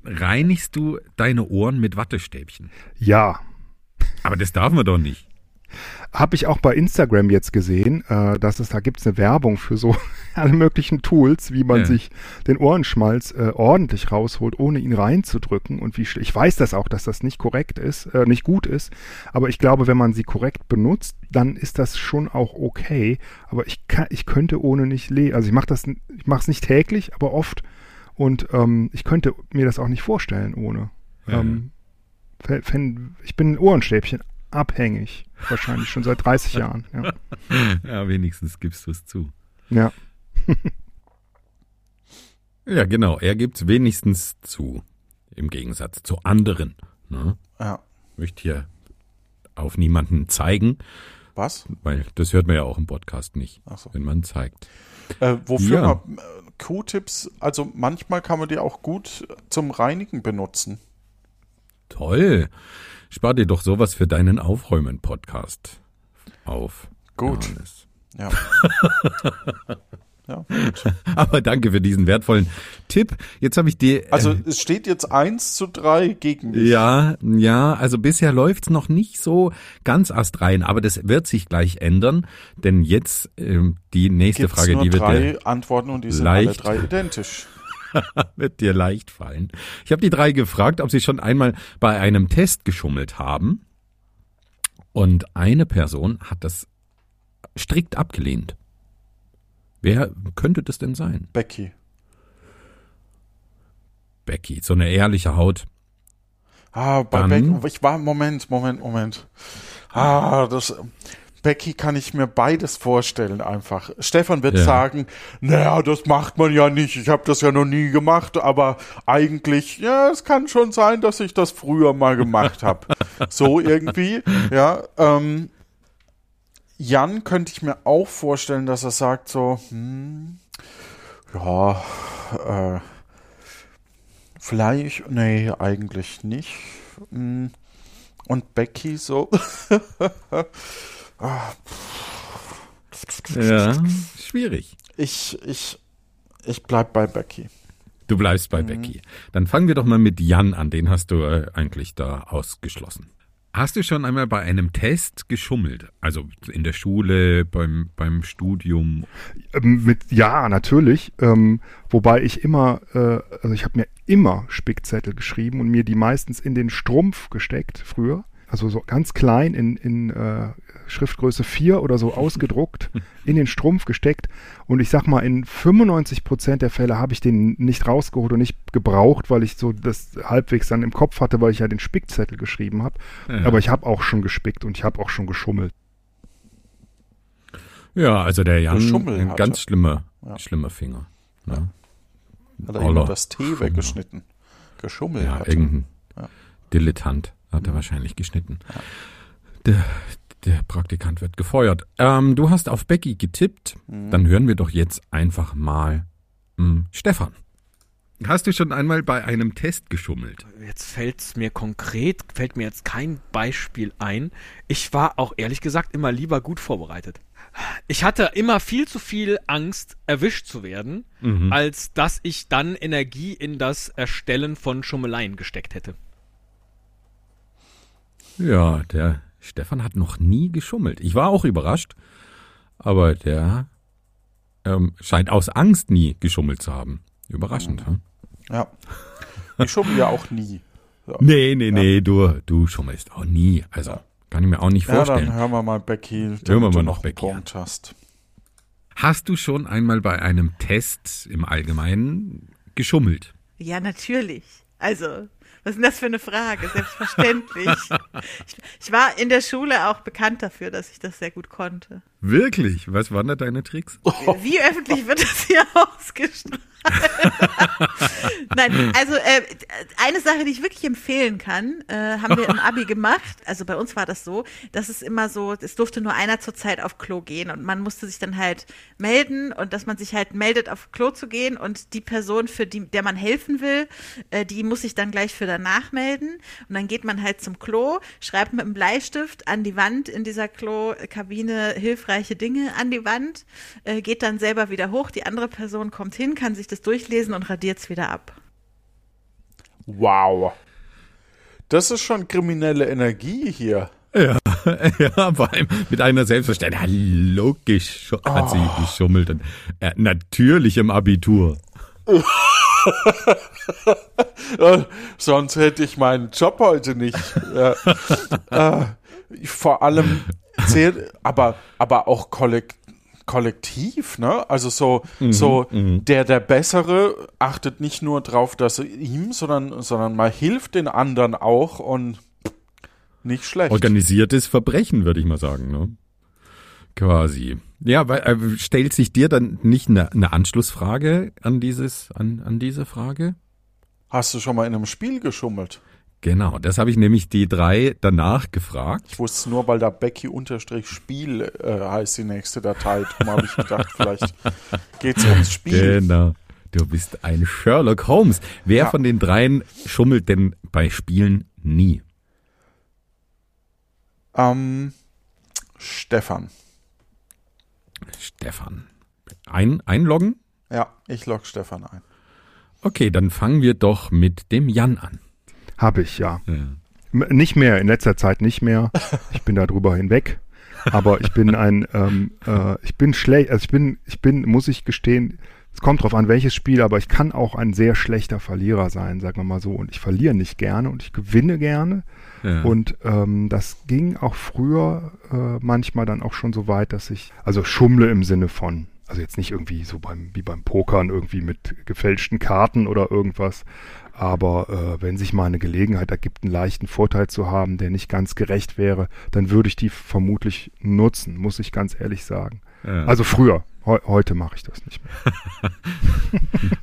Reinigst du deine Ohren mit Wattestäbchen? Ja, Aber das darf man doch nicht. Habe ich auch bei Instagram jetzt gesehen, äh, dass es da gibt es eine Werbung für so alle möglichen Tools, wie man Ja. sich den Ohrenschmalz äh, ordentlich rausholt, ohne ihn reinzudrücken. Und wie ich weiß das auch, dass das nicht korrekt ist, äh, nicht gut ist. Aber ich glaube, wenn man sie korrekt benutzt, dann ist das schon auch okay. Aber ich kann, ich könnte ohne nicht leben. Also ich mache das, ich mache es nicht täglich, aber oft. Und ähm, ich könnte mir das auch nicht vorstellen ohne. Ja. Ähm, ich bin Ohrenstäbchen abhängig. Wahrscheinlich schon seit 30 Jahren. Ja. Ja, wenigstens gibst du es zu. ja. Ja, genau. Er gibt's wenigstens zu. Im Gegensatz zu anderen. Ne? Ja. Möchte hier auf niemanden zeigen, Was? weil das hört man ja auch im Podcast nicht, Ach so. wenn man zeigt. Äh, wofür Ja. man Q-Tips, also manchmal kann man die auch gut zum Reinigen benutzen. Toll. Spar dir doch sowas für deinen Aufräumen-Podcast auf. Gut. Johannes. Ja. ja. Aber danke für diesen wertvollen Tipp. Jetzt habe ich dir. Also äh, es steht jetzt 1 zu 3 gegen mich. ja, ja, also bisher läuft's noch nicht so ganz astrein, aber das wird sich gleich ändern, denn jetzt ähm, die nächste Gibt's Frage, nur die wird drei Antworten und die sind alle drei identisch. Wird dir leicht fallen. Ich habe die drei gefragt, ob sie schon einmal bei einem Test geschummelt haben. Und eine Person hat das strikt abgelehnt. Wer könnte das denn sein? Becky. Becky, so eine ehrliche Haut. Ah, bei Dann- Becky. Ich war, Moment, Moment, Moment. Ah, das. Becky kann ich mir beides vorstellen einfach. Stefan wird Ja. sagen, naja, das macht man ja nicht. Ich habe das ja noch nie gemacht, aber eigentlich, ja, es kann schon sein, dass ich das früher mal gemacht habe. so irgendwie, ja. Ähm, Jan könnte ich mir auch vorstellen, dass er sagt so, hm, ja, äh, vielleicht, nee, eigentlich nicht. Hm. Und Becky so, Ja, schwierig. ich, ich, ich bleib bei Becky. Du bleibst bei Becky. Dann fangen wir doch mal mit Jan an. Den hast du äh, eigentlich da ausgeschlossen. Hast du schon einmal bei einem Test geschummelt? Also in der Schule, beim, beim Studium? Ähm, Mit ja, natürlich. Ähm, wobei ich immer, äh, also ich habe mir immer Spickzettel geschrieben und mir die meistens in den Strumpf gesteckt früher. Also so ganz klein in, in äh, Schriftgröße 4 oder so ausgedruckt, in den Strumpf gesteckt. Und ich sag mal, in 95 Prozent der Fälle habe ich den nicht rausgeholt und nicht gebraucht, weil ich so das halbwegs dann im Kopf hatte, weil ich ja den Spickzettel geschrieben habe. Ja. Aber ich habe auch schon gespickt und ich habe auch schon geschummelt. Ja, also der Jan, ein hatte. ganz schlimmer, Ja. schlimmer Finger. Ne? Hat er immer das T weggeschnitten. Geschummelt Ja, hat. irgendein Ja. Dilettant hat er wahrscheinlich geschnitten. Der, der Praktikant wird gefeuert. Ähm, du hast auf Becky getippt. Mhm. Dann hören wir doch jetzt einfach mal hm, Stefan. Hast du schon einmal bei einem Test geschummelt? Jetzt fällt's mir konkret, fällt mir jetzt kein Beispiel ein. Ich war auch ehrlich gesagt immer lieber gut vorbereitet. Ich hatte immer viel zu viel Angst, erwischt zu werden, Mhm. als dass ich dann Energie in das Erstellen von Schummeleien gesteckt hätte. Ja, der Stefan hat noch nie geschummelt. Ich war auch überrascht, aber der ähm, scheint aus Angst nie geschummelt zu haben. Überraschend, hm? Ja. Ich schummel ja auch nie. Ja. Nee, nee, nee, du, du schummelst auch nie. Also, kann ich mir auch nicht Ja, dann vorstellen. hören wir mal Becky, Hören wir du mal noch Becky hast. Hast du schon einmal bei einem Test im Allgemeinen geschummelt? Ja, natürlich. Also, was ist denn das für eine Frage? Selbstverständlich. ich, ich war in der Schule auch bekannt dafür, dass ich das sehr gut konnte. Wirklich? Was waren da deine Tricks? Wie öffentlich wird das hier ausgestrahlt? Nein, also äh, eine Sache, die ich wirklich empfehlen kann, äh, haben wir im Abi gemacht. Also bei uns war das so, dass es immer so, es durfte nur einer zur Zeit auf Klo gehen und man musste sich dann halt melden und dass man sich halt meldet, auf Klo zu gehen und die Person, für die, der man helfen will, äh, die muss sich dann gleich für danach melden und dann geht man halt zum Klo, schreibt mit einem Bleistift an die Wand in dieser Klo-Kabine hilfreiche Dinge an die Wand, äh, geht dann selber wieder hoch, die andere Person kommt hin, kann sich das durchlesen und radiert es wieder ab. Wow. Das ist schon kriminelle Energie hier. Ja, ja, vor allem mit einer Selbstverständlichkeit. Ja, logisch hat sie geschummelt. Und, äh, natürlich im Abitur. Sonst hätte ich meinen Job heute nicht. äh, äh, vor allem zählt, aber, aber auch kollektiv. Kollektiv, ne? Also so, so der der Bessere achtet nicht nur drauf, dass er ihm, sondern sondern mal hilft den anderen auch und nicht schlecht. Organisiertes Verbrechen, würde ich mal sagen. Ne? Quasi. Ja, weil äh, stellt sich dir dann nicht eine, eine Anschlussfrage an dieses, an, an diese Frage? Hast du schon mal in einem Spiel geschummelt? Genau, das habe ich nämlich die drei danach gefragt. Ich wusste es nur, weil da Becky unterstrich Spiel äh, heißt die nächste Datei. Darum habe ich gedacht, vielleicht geht's ums Spiel. Genau. Du bist ein Sherlock Holmes. Wer Ja. von den dreien schummelt denn bei Spielen nie? Ähm, Stefan. Stefan. Ein, einloggen? Ja, ich log Stefan ein. Okay, dann fangen wir doch mit dem Jan an. Habe ich, ja. Ja. Nicht mehr, in letzter Zeit nicht mehr. Ich bin da drüber hinweg. Aber ich bin ein, ähm, äh, ich bin schlecht, also ich bin, ich bin, muss ich gestehen, es kommt drauf an, welches Spiel, aber ich kann auch ein sehr schlechter Verlierer sein, sagen wir mal so. Und ich verliere nicht gerne und ich gewinne gerne. Ja. Und ähm, das ging auch früher äh, manchmal dann auch schon so weit, dass ich, also schummle im Sinne von, also jetzt nicht irgendwie so beim, wie beim Pokern irgendwie mit gefälschten Karten oder irgendwas, aber äh, wenn sich mal eine Gelegenheit ergibt, einen leichten Vorteil zu haben, der nicht ganz gerecht wäre, dann würde ich die vermutlich nutzen, muss ich ganz ehrlich sagen. Ja. Also früher. Heu heute mache ich das nicht mehr.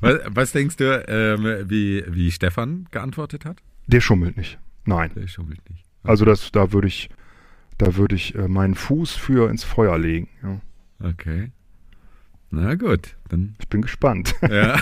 was, was denkst du, ähm, wie, wie Stefan geantwortet hat? Der schummelt nicht. Nein. Der schummelt nicht. Also das, da würde ich, da würde ich äh, meinen Fuß für ins Feuer legen. Ja. Okay. Na gut, dann. Ich bin gespannt. Ja.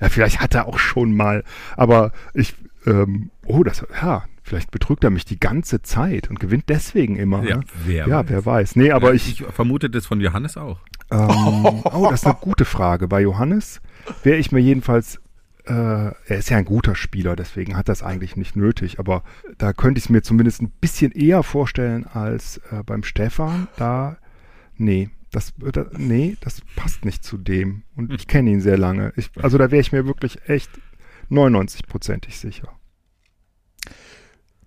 ja, vielleicht hat er auch schon mal, aber ich, ähm, oh, das, ja, vielleicht betrügt er mich die ganze Zeit und gewinnt deswegen immer. Ja, ne? wer ja weiß. wer weiß. Nee, aber Ja, ich, ich vermute das von Johannes auch. ähm, oh, das ist eine gute Frage. Bei Johannes wäre ich mir jedenfalls, äh, er ist ja ein guter Spieler, deswegen hat das eigentlich nicht nötig, aber da könnte ich es mir zumindest ein bisschen eher vorstellen als äh, beim Stefan. Da, nee. Das, da, nee, das passt nicht zu dem. Und ich kenne ihn sehr lange. Ich, also da wäre ich mir wirklich echt 99-prozentig sicher.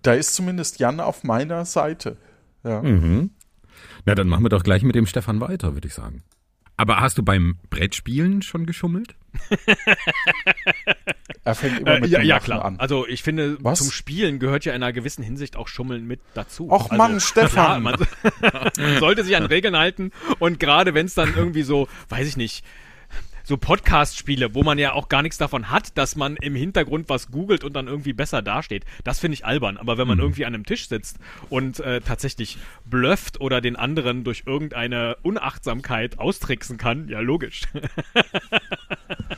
Da ist zumindest Jan auf meiner Seite. Ja. Mhm. Na, dann machen wir doch gleich mit dem Stefan weiter, würde ich sagen. Aber hast du beim Brettspielen schon geschummelt? Er fängt immer Äh, mit ja, dem ja Lachen klar. an. Also ich finde, Was? zum Spielen gehört ja in einer gewissen Hinsicht auch Schummeln mit dazu. Och also, Mann, Stefan. Klar, man, man sollte sich an Regeln halten und gerade wenn es dann irgendwie so, weiß ich nicht, so Podcast-Spiele, wo man ja auch gar nichts davon hat, dass man im Hintergrund was googelt und dann irgendwie besser dasteht. Das finde ich albern. Aber wenn man irgendwie an einem Tisch sitzt und äh, tatsächlich blufft oder den anderen durch irgendeine Unachtsamkeit austricksen kann, ja logisch.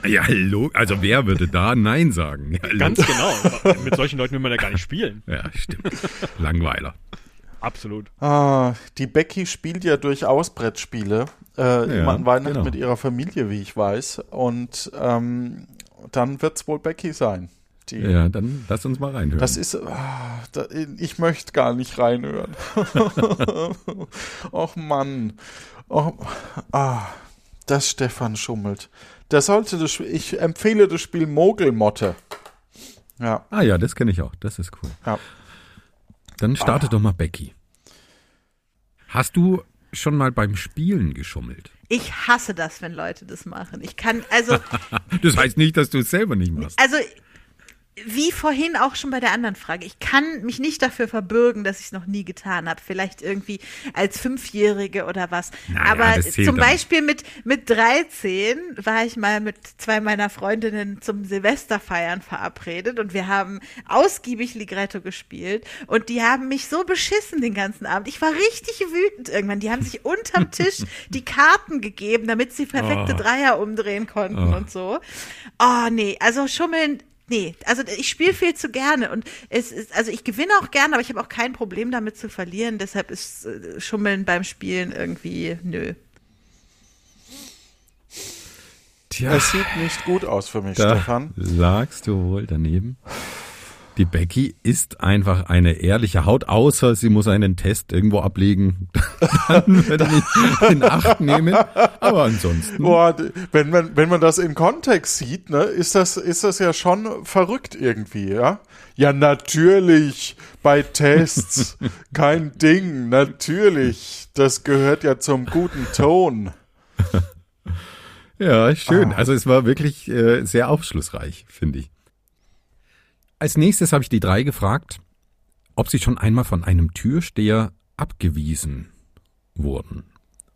Ja, hallo. Also wer würde da Nein sagen? Ja. Ganz genau. Mit solchen Leuten will man ja gar nicht spielen. Ja, stimmt. Langweiler. Absolut. Ah, die Becky spielt ja durchaus Brettspiele. Äh, an Weihnachten genau. mit ihrer Familie, wie ich weiß. Und ähm, dann wird es wohl Becky sein. Die, Ja, dann lass uns mal reinhören. Das ist, ah, da, ich möchte gar nicht reinhören. Och Mann. Och, ah, das Stefan schummelt. Der sollte das, ich empfehle das Spiel Mogelmotte. Ja, ah ja, das kenne ich auch. Das ist cool. ja. Dann starte Ah. doch mal Becky. Hast du schon mal beim Spielen geschummelt? Ich hasse das, wenn Leute das machen. Ich kann, also, Das heißt nicht, dass du es selber nicht machst. also wie vorhin auch schon bei der anderen Frage, ich kann mich nicht dafür verbürgen, dass ich es noch nie getan habe. Vielleicht irgendwie als Fünfjährige oder was. Naja, Aber zum Beispiel mit, mit 13 war ich mal mit zwei meiner Freundinnen zum Silvesterfeiern verabredet und wir haben ausgiebig Ligretto gespielt und die haben mich so beschissen den ganzen Abend. Ich war richtig wütend irgendwann. Die haben sich unterm Tisch die Karten gegeben, damit sie perfekte Oh. Dreier umdrehen konnten Oh. und so. Oh nee, also schummeln Nee, also ich spiele viel zu gerne und es ist, also ich gewinne auch gerne, aber ich habe auch kein Problem damit zu verlieren. Deshalb ist äh, Schummeln beim Spielen irgendwie nö. Tja, Es sieht nicht gut aus für mich, da Stefan. lagst du wohl daneben. Die Becky ist einfach eine ehrliche Haut, außer sie muss einen Test irgendwo ablegen. Dann würde ich in Acht nehmen. Aber ansonsten. Boah, wenn man, wenn man das in Kontext sieht, ne, ist das, ist das ja schon verrückt irgendwie, ja? Ja, natürlich, bei Tests, kein Ding, natürlich. Das gehört ja zum guten Ton. Ja, schön. Also es war wirklich äh, sehr aufschlussreich, finde ich. Als nächstes habe ich die drei gefragt, ob sie schon einmal von einem Türsteher abgewiesen wurden.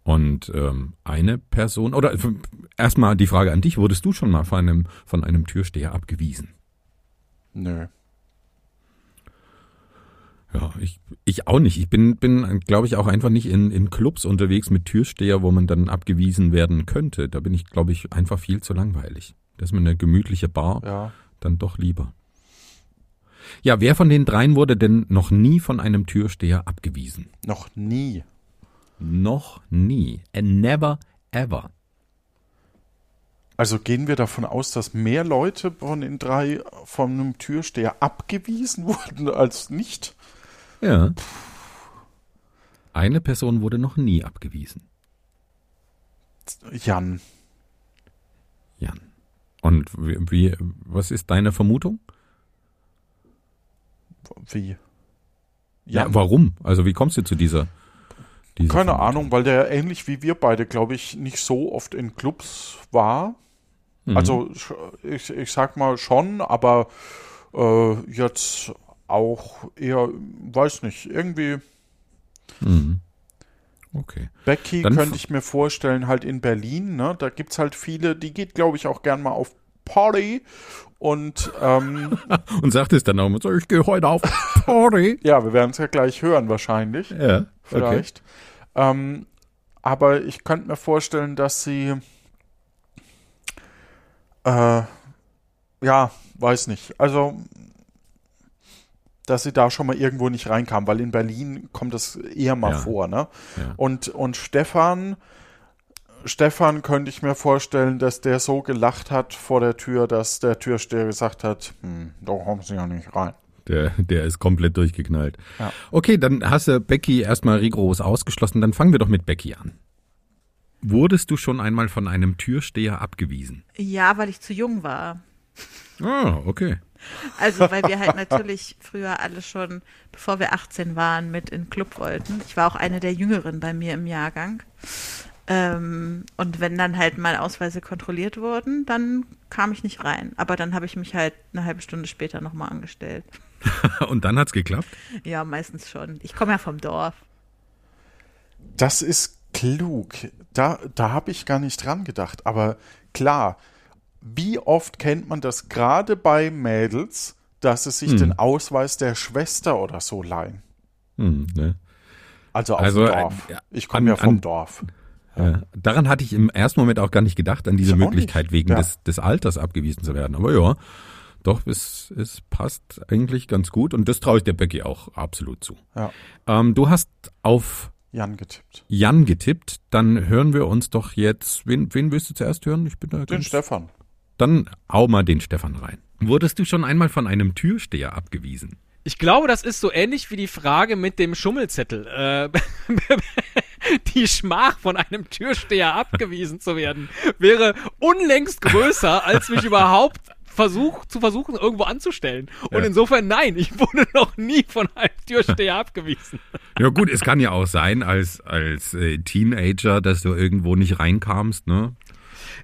Und ähm, eine Person, oder äh, erstmal die Frage an dich, wurdest du schon mal von einem, von einem Türsteher abgewiesen? Nö. Ja, ich, ich auch nicht. Ich bin, bin glaube ich, auch einfach nicht in, in Clubs unterwegs mit Türsteher, wo man dann abgewiesen werden könnte. Da bin ich, glaube ich, einfach viel zu langweilig. Das ist mir eine gemütliche Bar Ja. dann doch lieber. Ja, wer von den dreien wurde denn noch nie von einem Türsteher abgewiesen? Noch nie. Noch nie. And never ever. Also gehen wir davon aus, dass mehr Leute von den drei von einem Türsteher abgewiesen wurden als nicht? Ja. eine Person wurde noch nie abgewiesen. Jan. Jan. Und wie, wie was ist deine Vermutung? Wie? Ja, warum? Also wie kommst du zu dieser? dieser Keine Vermutung? Ahnung, weil der ähnlich wie wir beide, glaube ich, nicht so oft in Clubs war. Mhm. Also ich, ich sag mal schon, aber äh, jetzt auch eher, weiß nicht, irgendwie Mhm. Okay. Becky Dann könnte ich mir vorstellen, halt in Berlin, ne? Da gibt es halt viele, die geht, glaube ich, auch gern mal auf Party und ähm, Und sagt es dann auch immer so, ich gehe heute auf Party. ja, wir werden es ja gleich hören wahrscheinlich. ja, okay. vielleicht. Ähm, aber ich könnte mir vorstellen, dass sie äh, ja, weiß nicht. Also dass sie da schon mal irgendwo nicht reinkam, weil in Berlin kommt das eher mal Ja. vor, ne? Ja. Und, und Stefan, Stefan könnte ich mir vorstellen, dass der so gelacht hat vor der Tür, dass der Türsteher gesagt hat, hm, da kommen sie ja nicht rein. Der, der ist komplett durchgeknallt. Ja. Okay, dann hast du Becky erstmal rigoros ausgeschlossen. Dann fangen wir doch mit Becky an. Wurdest du schon einmal von einem Türsteher abgewiesen? Ja, weil ich zu jung war. Ah, okay. Also, weil wir halt natürlich früher alle schon, bevor wir 18 waren, mit in den Club wollten. Ich war auch eine der Jüngeren bei mir im Jahrgang. Ähm, und wenn dann halt mal Ausweise kontrolliert wurden, dann kam ich nicht rein. Aber dann habe ich mich halt eine halbe Stunde später nochmal angestellt. Und dann hat's geklappt? Ja, meistens schon. Ich komme ja vom Dorf. Das ist klug. Da, da habe ich gar nicht dran gedacht. Aber klar, wie oft kennt man das gerade bei Mädels, dass sie sich Hm. den Ausweis der Schwester oder so leihen? Hm, ne? Also auf Also, dem Dorf. äh, ja, ich komme ja vom an- Dorf. Ja. Daran hatte ich im ersten Moment auch gar nicht gedacht, an diese Möglichkeit wegen Ja. des, des Alters abgewiesen zu werden. Aber ja, doch, es, es passt eigentlich ganz gut und das traue ich der Becky auch absolut zu. Ja. Ähm, du hast auf Jan getippt. Jan getippt, dann hören wir uns doch jetzt, wen, wen willst du zuerst hören? Ich bin da Den Stefan. Dann hau mal den Stefan rein. Wurdest du schon einmal von einem Türsteher abgewiesen? Ich glaube, das ist so ähnlich wie die Frage mit dem Schummelzettel. Äh, die Schmach von einem Türsteher abgewiesen zu werden, wäre unlängst größer, als mich überhaupt versuch, zu versuchen, irgendwo anzustellen. Und Ja. insofern, nein, ich wurde noch nie von einem Türsteher abgewiesen. Ja gut, es kann ja auch sein, als, als äh, Teenager, dass du irgendwo nicht reinkamst, ne?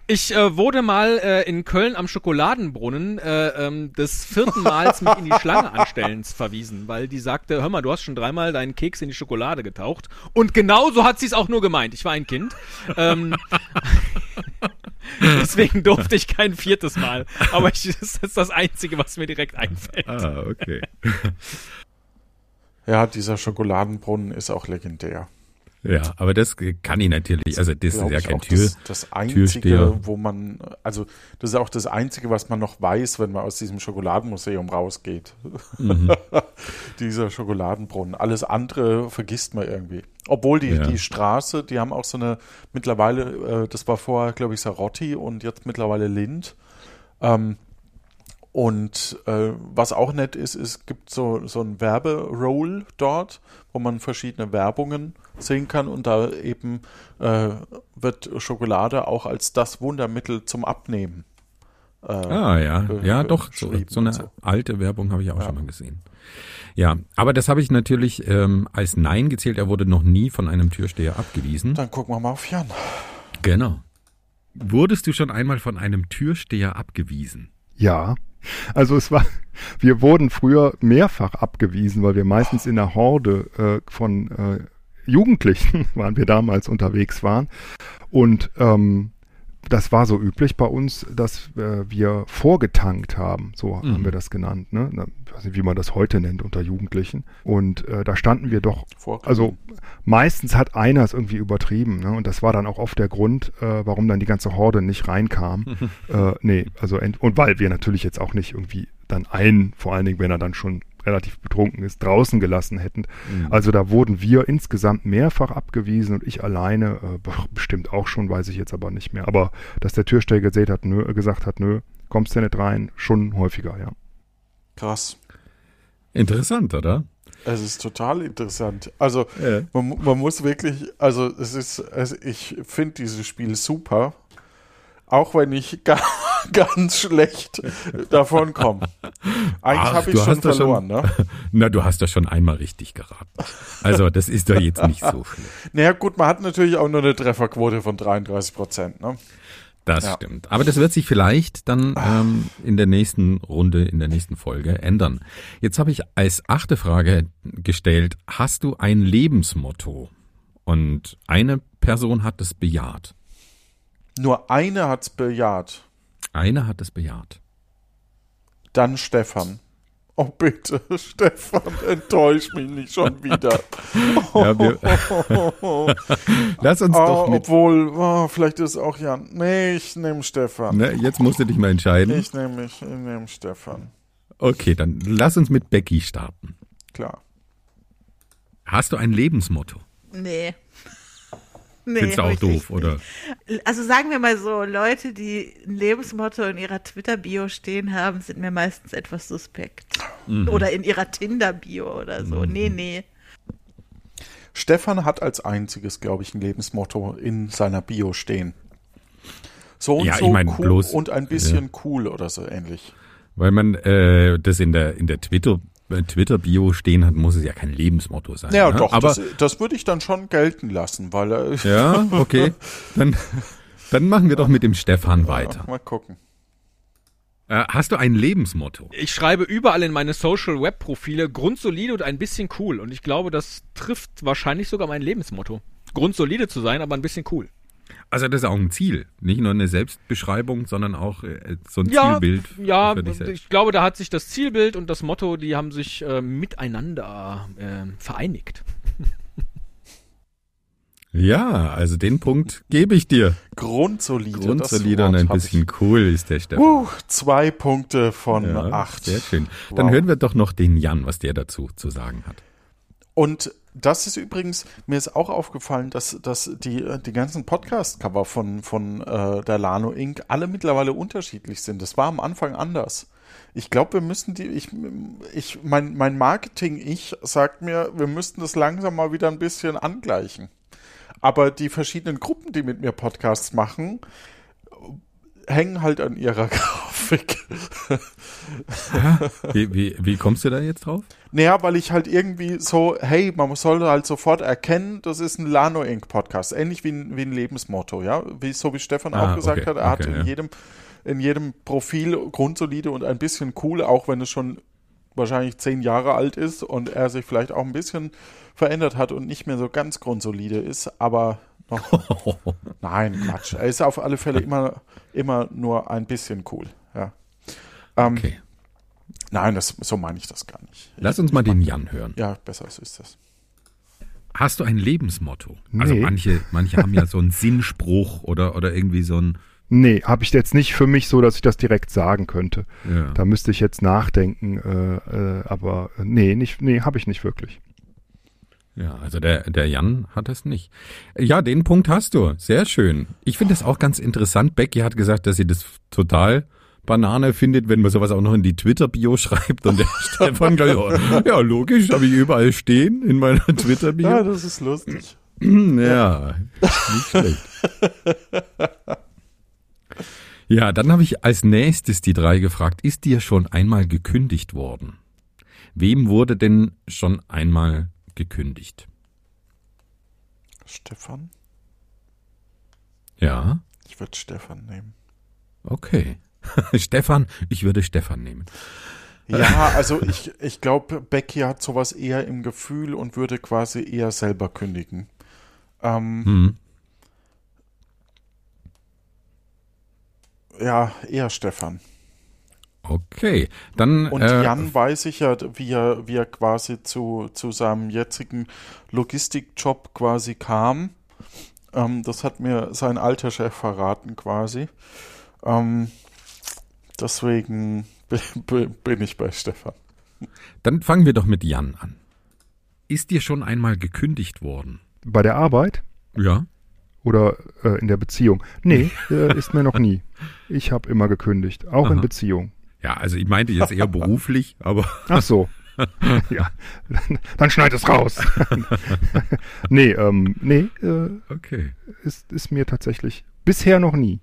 Ich äh, wurde mal äh, in Köln am Schokoladenbrunnen äh, ähm, des vierten Mals mich in die Schlange anstellens verwiesen, weil die sagte, hör mal, du hast schon dreimal deinen Keks in die Schokolade getaucht. Und genau so hat sie es auch nur gemeint. Ich war ein Kind. Ähm, deswegen durfte ich kein viertes Mal. Aber ich, das ist das Einzige, was mir direkt einfällt. Ah, okay. Ja, dieser Schokoladenbrunnen ist auch legendär. Ja, aber das kann ich natürlich, also das ist ja kein Tür. Das, das Einzige, Türsteher. wo man, also das ist auch das Einzige, was man noch weiß, wenn man aus diesem Schokoladenmuseum rausgeht. Mhm. Dieser Schokoladenbrunnen. Alles andere vergisst man irgendwie. Obwohl die, Ja. die Straße, die haben auch so eine, mittlerweile, äh, das war vorher, glaube ich, Sarotti und jetzt mittlerweile Lind. Ähm, und äh, was auch nett ist, es gibt so, so ein Werberoll dort, wo man verschiedene Werbungen sehen kann und da eben äh, wird Schokolade auch als das Wundermittel zum Abnehmen. Äh, Ah ja, ja doch, so, so eine so. alte Werbung habe ich auch Ja. schon mal gesehen. Ja, aber das habe ich natürlich ähm, als Nein gezählt. Er wurde noch nie von einem Türsteher abgewiesen. Dann gucken wir mal auf Jan. Genau. Wurdest du schon einmal von einem Türsteher abgewiesen? Ja. Also es war, wir wurden früher mehrfach abgewiesen, weil wir meistens in der Horde äh, von äh, Jugendlichen waren wir damals unterwegs waren. Und ähm, das war so üblich bei uns, dass äh, wir vorgetankt haben, so Mhm. haben wir das genannt. Ne? Ich weiß nicht, wie man das heute nennt unter Jugendlichen. Und äh, da standen wir doch Vorkommen. also meistens hat einer es irgendwie übertrieben, ne? Und das war dann auch oft der Grund, äh, warum dann die ganze Horde nicht reinkam. äh, nee, also und weil wir natürlich jetzt auch nicht irgendwie dann einen, vor allen Dingen, wenn er dann schon relativ betrunken ist, draußen gelassen hätten. Mhm. Also da wurden wir insgesamt mehrfach abgewiesen und ich alleine äh, be- bestimmt auch schon, weiß ich jetzt aber nicht mehr. Aber dass der Türsteher gesehen hat, nö, gesagt hat, nö, kommst du nicht rein, schon häufiger, ja. Krass. Interessant, oder? Es ist total interessant. Also Ja. man, man muss wirklich, also es ist, also ich finde dieses Spiel super, auch wenn ich ga, ganz schlecht davon komme. Eigentlich habe ich schon verloren, schon- ne? Na, du hast das schon einmal richtig geraten. Also, das ist doch jetzt nicht so schlimm. Naja gut, man hat natürlich auch nur eine Trefferquote von 33 Prozent, ne? Das Ja. stimmt. Aber das wird sich vielleicht dann ähm, in der nächsten Runde, in der nächsten Folge ändern. Jetzt habe ich als achte Frage gestellt, hast du ein Lebensmotto? Und eine Person hat es bejaht. Nur eine hat's bejaht. Eine hat es bejaht. Dann Stefan. Oh bitte, Stefan, enttäusch mich nicht schon wieder. Ja, wir, lass uns doch Oh, mit. obwohl, oh, vielleicht ist es auch Jan. Nee, ich nehme Stefan. Ne, jetzt musst du dich mal entscheiden. Ich nehme ich, ich nehm Stefan. Okay, dann lass uns mit Becky starten. Klar. Hast du ein Lebensmotto? Nee. Nee, Findest du auch ich doof, oder? Also sagen wir mal so, Leute, die ein Lebensmotto in ihrer Twitter-Bio stehen haben, sind mir meistens etwas suspekt. Mhm. Oder in ihrer Tinder-Bio oder so. Nee, nee. Stefan hat als einziges, glaube ich, ein Lebensmotto in seiner Bio stehen. So und Ja, ich so mein, cool bloß- und ein bisschen cool oder so ähnlich. Weil man äh, das in der in der Twitter äh, Twitter-Bio stehen hat, muss es ja kein Lebensmotto sein. Ja, ne? doch, Aber das, das würde ich dann schon gelten lassen, weil äh, ja, okay, dann dann machen wir doch mit dem Stefan weiter. mal gucken. Äh, hast du ein Lebensmotto? Ich schreibe überall in meine Social Web Profile grundsolide und ein bisschen cool. Und ich glaube, das trifft wahrscheinlich sogar mein Lebensmotto. Grundsolide zu sein, aber ein bisschen cool. Also das ist auch ein Ziel, nicht nur eine Selbstbeschreibung, sondern auch äh, so ein Ja, Zielbild ja, für dich selbst. ich glaube, da hat sich das Zielbild und das Motto, die haben sich äh, miteinander äh, vereinigt. Ja, also den Punkt gebe ich dir. Grundsolide. das Grundsolide und ein bisschen cool ist der Stefan. uh, zwei Punkte von Ja, acht. Sehr schön. Dann Wow. hören wir doch noch den Jan, was der dazu zu sagen hat. Und das ist übrigens, mir ist auch aufgefallen, dass, dass die, die ganzen Podcast-Cover von, von äh, der Lano Inc. alle mittlerweile unterschiedlich sind. Das war am Anfang anders. Ich glaube, wir müssen die, ich, ich, mein, mein Marketing-Ich sagt mir, wir müssten das langsam mal wieder ein bisschen angleichen. Aber die verschiedenen Gruppen, die mit mir Podcasts machen, hängen halt an ihrer Grafik. Wie, wie, wie kommst du da jetzt drauf? Naja, weil ich halt irgendwie so, hey, man soll halt sofort erkennen, das ist ein Lano Inc. Podcast. Ähnlich wie ein, wie ein Lebensmotto, ja. Wie, so wie Stefan Ah, auch gesagt okay, hat, er hat okay, in ja. jedem, in jedem Profil grundsolide und ein bisschen cool, auch wenn es schon wahrscheinlich zehn Jahre alt ist und er sich vielleicht auch ein bisschen verändert hat und nicht mehr so ganz grundsolide ist, aber noch. Nein, Quatsch. Er ist auf alle Fälle immer, immer nur ein bisschen cool, ja. Ähm, Okay. Nein, das, so meine ich das gar nicht. Lass uns mal den Jan hören. Ja, besser so ist das. Hast du ein Lebensmotto? Also Nee. manche, manche haben ja so einen Sinnspruch oder, oder irgendwie so ein, Nee, habe ich jetzt nicht für mich so, dass ich das direkt sagen könnte. ja. Da müsste ich jetzt nachdenken, äh, äh, aber äh, nee, nicht, nee, habe ich nicht wirklich. Ja, also der, der Jan hat es nicht. Ja, den Punkt hast du. Sehr schön. Ich finde das auch ganz interessant. Becky hat gesagt, dass sie das total Banane findet, wenn man sowas auch noch in die Twitter-Bio schreibt. Und der Stefan gleich, ja, ja, logisch, habe ich überall stehen in meiner Twitter-Bio. Ja, das ist lustig. Ja, nicht schlecht. Ja, dann habe ich als nächstes die drei gefragt, ist dir schon einmal gekündigt worden? Wem wurde denn schon einmal gekündigt? Stefan? Ja, Ich würde Stefan nehmen. okay. Stefan, ich würde Stefan nehmen. Ja, also ich, ich glaube, Becky hat sowas eher im Gefühl und würde quasi eher selber kündigen. Ähm, Hm. ja, eher Stefan. Okay, dann Und äh, Jan weiß ich ja, wie er, wie er quasi zu, zu seinem jetzigen Logistikjob quasi kam. Ähm, das hat mir sein alter Chef verraten quasi. Ähm, deswegen bin, ich bei Stefan. dann fangen wir doch mit Jan an. Ist dir schon einmal gekündigt worden? Bei der Arbeit Ja. oder äh, in der Beziehung? Nee, äh, ist mir noch nie. Ich habe immer gekündigt, auch in Aha. Beziehung. Ja, also ich meinte jetzt eher beruflich, aber Ach so. ja, dann, schneid es raus. nee, ähm, nee, äh, Okay. ist, ist mir tatsächlich bisher noch nie.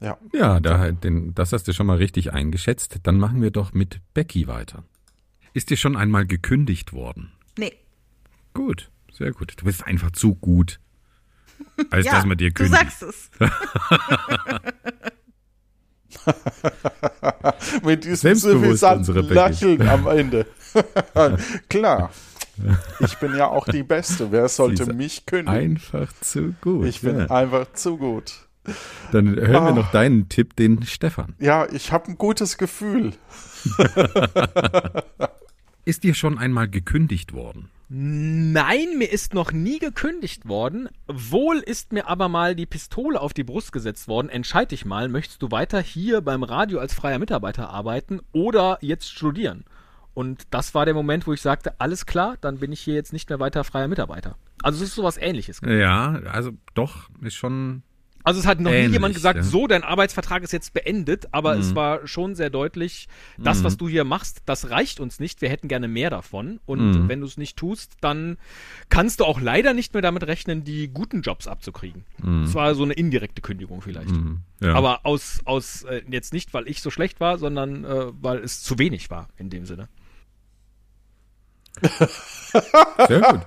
Ja. Ja, da, den, das hast du schon mal richtig eingeschätzt. Dann machen wir doch mit Becky weiter. Ist dir schon einmal gekündigt worden? Nee. Gut, sehr gut. Du bist einfach zu gut, als ja, dass man dir du kündigt. sagst es. Mit diesem suffisanten. Lächeln am Ende. Klar. Ich bin ja auch die Beste. Wer sollte mich kündigen? Einfach zu gut. Ich bin ja. einfach zu gut. Dann hören wir Ah. noch deinen Tipp, den Stefan. Ja, ich habe ein gutes Gefühl. Ist dir schon einmal gekündigt worden? Nein, mir ist noch nie gekündigt worden. Wohl ist mir aber mal die Pistole auf die Brust gesetzt worden. Entscheid dich mal, möchtest du weiter hier beim Radio als freier Mitarbeiter arbeiten oder jetzt studieren? Und das war der Moment, wo ich sagte, alles klar, dann bin ich hier jetzt nicht mehr weiter freier Mitarbeiter. Also es ist sowas ähnliches. Ja, also doch, ist schon. Also es hat noch Ähnlich, nie jemand gesagt, ja. so, dein Arbeitsvertrag ist jetzt beendet, aber Mhm. es war schon sehr deutlich, das, was du hier machst, das reicht uns nicht, wir hätten gerne mehr davon. Und Mhm. wenn du es nicht tust, dann kannst du auch leider nicht mehr damit rechnen, die guten Jobs abzukriegen. Das war so eine indirekte Kündigung vielleicht. Mhm. Ja. Aber aus, aus äh, jetzt nicht, weil ich so schlecht war, sondern äh, weil es zu wenig war in dem Sinne. Sehr gut.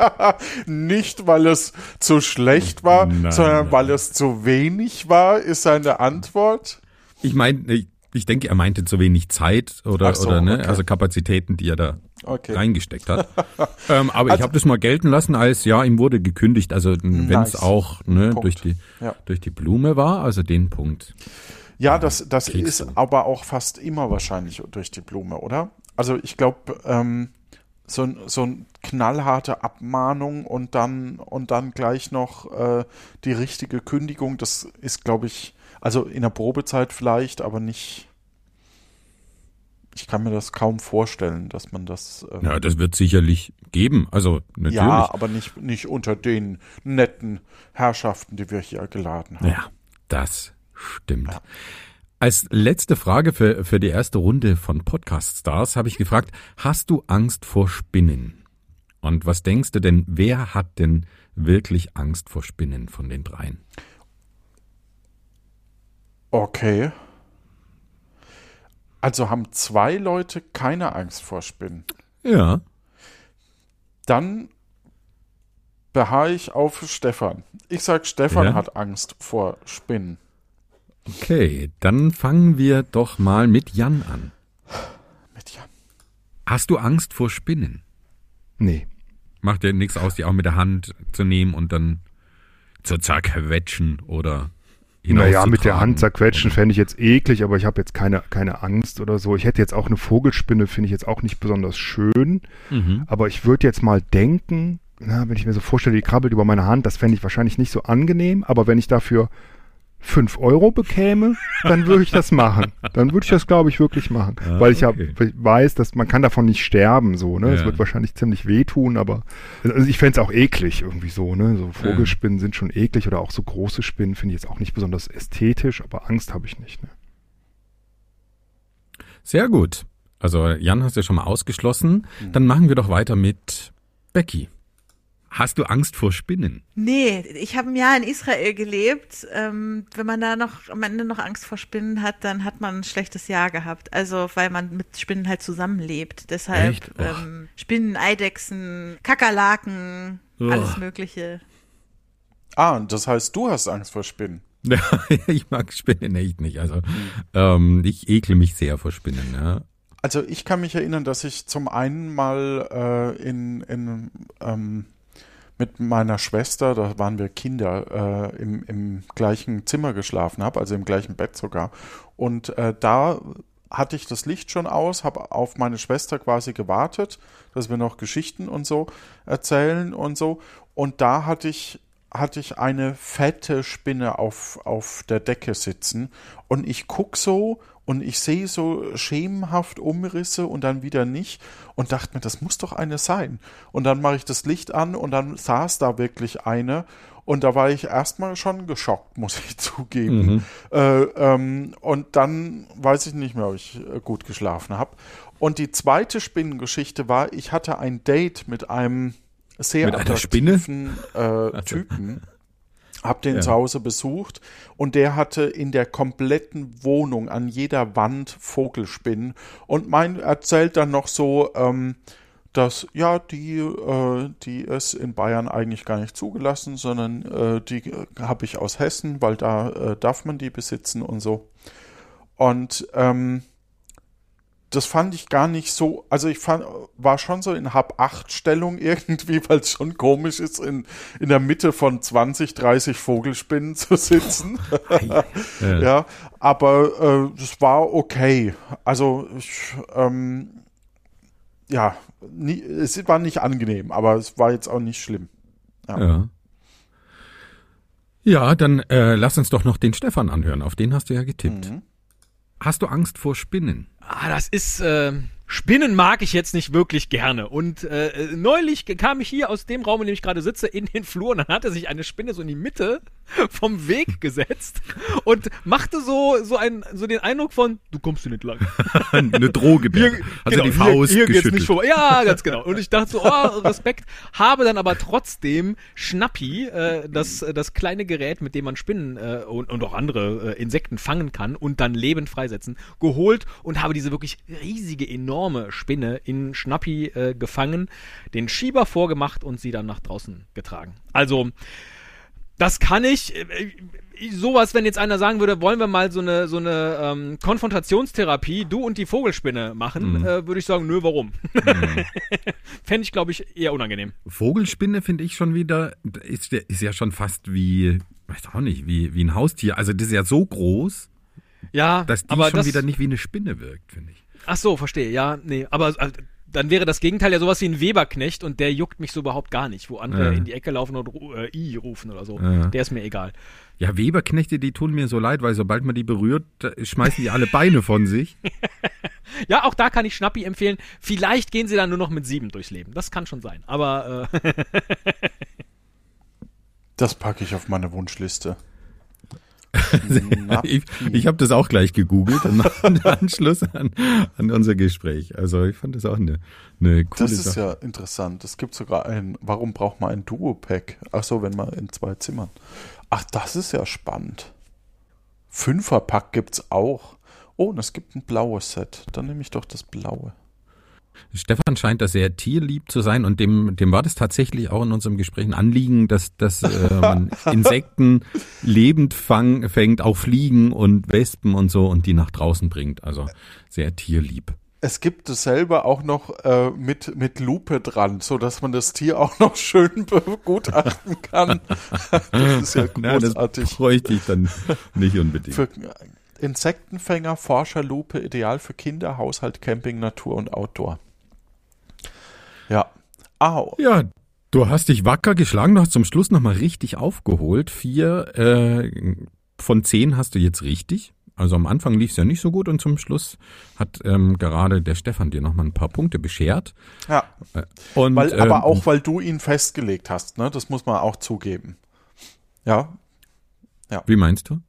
Nicht, weil es zu schlecht war, Nein, sondern nein. weil es zu wenig war, ist seine Antwort. Ich meine, ich, ich denke, er meinte zu wenig Zeit oder, so, oder ne, okay. also Kapazitäten, die er da Okay. reingesteckt hat. ähm, aber ich Also- habe das mal gelten lassen, als ja, ihm wurde gekündigt. Also wenn es Nice. auch ne, Punkt. durch die Ja. durch die Blume war, also den Punkt. Ja, das, das ist aber auch fast immer wahrscheinlich durch die Blume, oder? Also ich glaube, ähm, so, ein- so eine knallharte Abmahnung und dann und dann gleich noch äh, die richtige Kündigung, das ist, glaube ich, also in der Probezeit vielleicht, aber nicht. Ich kann mir das kaum vorstellen, dass man das. ähm, Ja, das wird sicherlich geben. Also natürlich. ja, aber nicht, nicht unter den netten Herrschaften, die wir hier geladen haben. Ja, das stimmt. Als letzte Frage für, für die erste Runde von Podcast Stars habe ich gefragt, hast du Angst vor Spinnen? Und was denkst du denn, wer hat denn wirklich Angst vor Spinnen von den dreien? Okay. Also haben zwei Leute keine Angst vor Spinnen. Ja. Dann beharre ich auf Stefan. Ich sag, Stefan Ja. hat Angst vor Spinnen. Okay, dann fangen wir doch mal mit Jan an. Mit Jan. Hast du Angst vor Spinnen? Nee. Macht dir nichts aus, die auch mit der Hand zu nehmen und dann zu zerquetschen oder Naja, mit der? Hand zerquetschen fände ich jetzt eklig, aber ich habe jetzt keine, keine Angst oder so. Ich hätte jetzt auch eine Vogelspinne, finde ich jetzt auch nicht besonders schön. Mhm. Aber ich würde jetzt mal denken, na, wenn ich mir so vorstelle, die krabbelt über meine Hand, das fände ich wahrscheinlich nicht so angenehm. Aber wenn ich dafür 5 Euro bekäme, dann würde ich das machen. Dann würde ich das, glaube ich, wirklich machen. Ah, Weil ich ja okay. weiß, dass man kann davon nicht sterben, so, ne? Es Ja. wird wahrscheinlich ziemlich wehtun, aber also ich fände es auch eklig irgendwie so, ne? So Vogelspinnen sind schon eklig oder auch so große Spinnen finde ich jetzt auch nicht besonders ästhetisch, aber Angst habe ich nicht, ne? Sehr gut. Also Jan hast du ja schon mal ausgeschlossen. Dann machen wir doch weiter mit Becky. Hast du Angst vor Spinnen? Nee, ich habe ein Jahr in Israel gelebt. Ähm, wenn man da noch am Ende noch Angst vor Spinnen hat, dann hat man ein schlechtes Jahr gehabt. Also weil man mit Spinnen halt zusammenlebt. Deshalb ähm, Spinnen, Eidechsen, Kakerlaken, Oh. alles Mögliche. Ah, das heißt, du hast Angst vor Spinnen. Ja, ich mag Spinnen echt nicht. Also ähm, ich ekle mich sehr vor Spinnen. Ja. Also ich kann mich erinnern, dass ich zum einen mal äh, in, in ähm, mit meiner Schwester, da waren wir Kinder, äh, im, im gleichen Zimmer geschlafen habe, also im gleichen Bett sogar. Und äh, da hatte ich das Licht schon aus, habe auf meine Schwester quasi gewartet, dass wir noch Geschichten und so erzählen und so. Und da hatte ich hatte ich eine fette Spinne auf, auf der Decke sitzen und ich guck so und ich sehe so schemenhaft Umrisse und dann wieder nicht und dachte mir, das muss doch eine sein. Und dann mache ich das Licht an und dann saß da wirklich eine und da war ich erstmal schon geschockt, muss ich zugeben. Mhm. Äh, ähm, und dann weiß ich nicht mehr, ob ich äh, gut geschlafen habe. Und die zweite Spinnengeschichte war, ich hatte ein Date mit einem sehr mit attraktiven äh, Typen. Hab den ja. zu Hause besucht und der hatte in der kompletten Wohnung an jeder Wand Vogelspinnen und mein erzählt dann noch so, ähm, dass ja, die, äh, die ist in Bayern eigentlich gar nicht zugelassen, sondern äh, die habe ich aus Hessen, weil da äh, darf man die besitzen und so. Und ähm, das fand ich gar nicht so, also ich fand, war schon so in Hab-8-Stellung irgendwie, weil es schon komisch ist, in, in der Mitte von 20, 30 Vogelspinnen zu sitzen. ja. ja, aber äh, das war okay. Also ich, ähm, ja, nie, es war nicht angenehm, aber es war jetzt auch nicht schlimm. Ja. Ja, ja dann äh, lass uns doch noch den Stefan anhören. Auf den hast du ja getippt. Mhm. Hast du Angst vor Spinnen? Ah, das ist, äh, Spinnen mag ich jetzt nicht wirklich gerne. Und äh, neulich kam ich hier aus dem Raum, in dem ich gerade sitze, in den Flur und dann hatte sich eine Spinne so in die Mitte vom Weg gesetzt und machte so, so, ein, so den Eindruck von, du kommst hier nicht lang. eine Droge. Hier, also genau, die Faust hier, hier geht's nicht vor. Ja, ganz genau. Und ich dachte so, oh, Respekt. Habe dann aber trotzdem Schnappi, äh, das, das kleine Gerät, mit dem man Spinnen äh, und, und auch andere äh, Insekten fangen kann und dann lebend freisetzen, geholt und habe diese wirklich riesige, enorme enorme Spinne in Schnappi äh, gefangen, den Schieber vorgemacht und sie dann nach draußen getragen. Also, das kann ich. Äh, sowas, wenn jetzt einer sagen würde, wollen wir mal so eine, so eine ähm, Konfrontationstherapie, du und die Vogelspinne machen, mhm. äh, würde ich sagen, nö, warum? Mhm. Fände ich, glaube ich, eher unangenehm. Vogelspinne finde ich schon wieder, ist, ist ja schon fast wie, weiß auch nicht, wie, wie ein Haustier. Also das ist ja so groß, ja, dass die aber schon wieder nicht wie eine Spinne wirkt, finde ich. Ach so, verstehe. Ja, nee, aber also, dann wäre das Gegenteil ja sowas wie ein Weberknecht und der juckt mich so überhaupt gar nicht, wo andere ja. in die Ecke laufen und äh, I rufen oder so. Ja. Der ist mir egal. Ja, Weberknechte, die tun mir so leid, weil sobald man die berührt, schmeißen die alle Beine von sich. ja, auch da kann ich Schnappi empfehlen. Vielleicht gehen sie dann nur noch mit sieben durchs Leben. Das kann schon sein. Aber äh das packe ich auf meine Wunschliste. Ich ich habe das auch gleich gegoogelt im Anschluss an, an unser Gespräch. Also ich fand das auch eine, eine coole Das ist Sache. ja interessant. Es gibt sogar ein, warum braucht man ein Duo-Pack? Ach so, wenn man in zwei Zimmern. Ach, das ist ja spannend. Fünferpack gibt's auch. Oh, und es gibt ein blaues Set. Dann nehme ich doch das blaue. Stefan scheint da sehr tierlieb zu sein und dem, dem war das tatsächlich auch in unserem Gespräch ein Anliegen, dass, dass äh, man Insekten lebend fang, fängt, auch Fliegen und Wespen und so und die nach draußen bringt. Also sehr tierlieb. Es gibt es selber auch noch äh, mit, mit Lupe dran, so dass man das Tier auch noch schön begutachten kann. das ist ja großartig. Na, das bräuchte ich dann nicht unbedingt. Für Insektenfänger, Forscherlupe, ideal für Kinder, Haushalt, Camping, Natur und Outdoor. Ja. Au. Ja, du hast dich wacker geschlagen, du hast zum Schluss nochmal richtig aufgeholt. Vier äh, von zehn hast du jetzt richtig. Also am Anfang lief es ja nicht so gut und zum Schluss hat ähm, gerade der Stefan dir nochmal ein paar Punkte beschert. Ja. Äh, und, weil, ähm, aber auch, weil du ihn festgelegt hast, ne? Das muss man auch zugeben. Ja. Ja. Wie meinst du?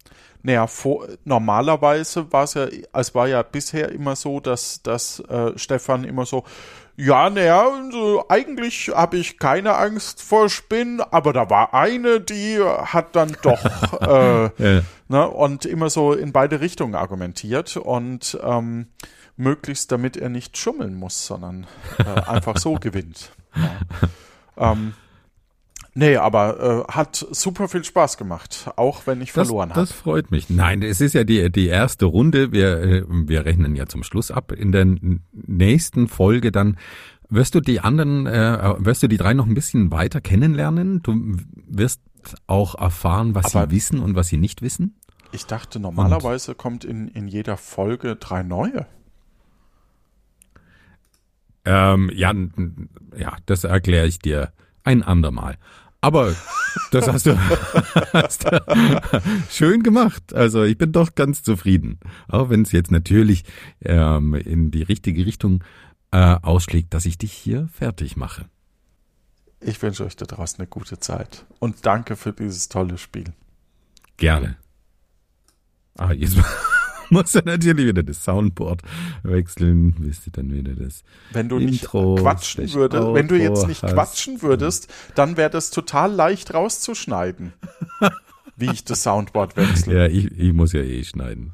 Naja, vor, normalerweise war es ja, es war ja bisher immer so, dass, dass äh, Stefan immer so, ja, naja, also eigentlich habe ich keine Angst vor Spinnen, aber da war eine, die hat dann doch äh, ja. ne, und immer so in beide Richtungen argumentiert und ähm, möglichst damit er nicht schummeln muss, sondern äh, einfach so gewinnt. Ja. Ähm, Nee, aber äh, hat super viel Spaß gemacht, auch wenn ich verloren habe. Das freut mich. Nein, es ist ja die, die erste Runde. Wir, äh, wir rechnen ja zum Schluss ab. In der nächsten Folge dann wirst du die anderen, äh, wirst du die drei noch ein bisschen weiter kennenlernen. Du wirst auch erfahren, was aber sie wissen und was sie nicht wissen. Ich dachte, normalerweise und, kommt in, in jeder Folge drei neue. Ähm, ja, ja, das erkläre ich dir ein andermal. Aber das hast du, hast du schön gemacht. Also ich bin doch ganz zufrieden. Auch wenn es jetzt natürlich ähm, in die richtige Richtung äh, ausschlägt, dass ich dich hier fertig mache. Ich wünsche euch da draußen eine gute Zeit. Und danke für dieses tolle Spiel. Gerne. Ah, jetzt muss er natürlich wieder das Soundboard wechseln, bis du dann wieder das Wenn du Intro, nicht quatschen würdest, wenn du jetzt nicht hast. quatschen würdest, dann wäre das total leicht rauszuschneiden. wie ich das Soundboard wechsle. Ja, ich, ich muss ja eh schneiden.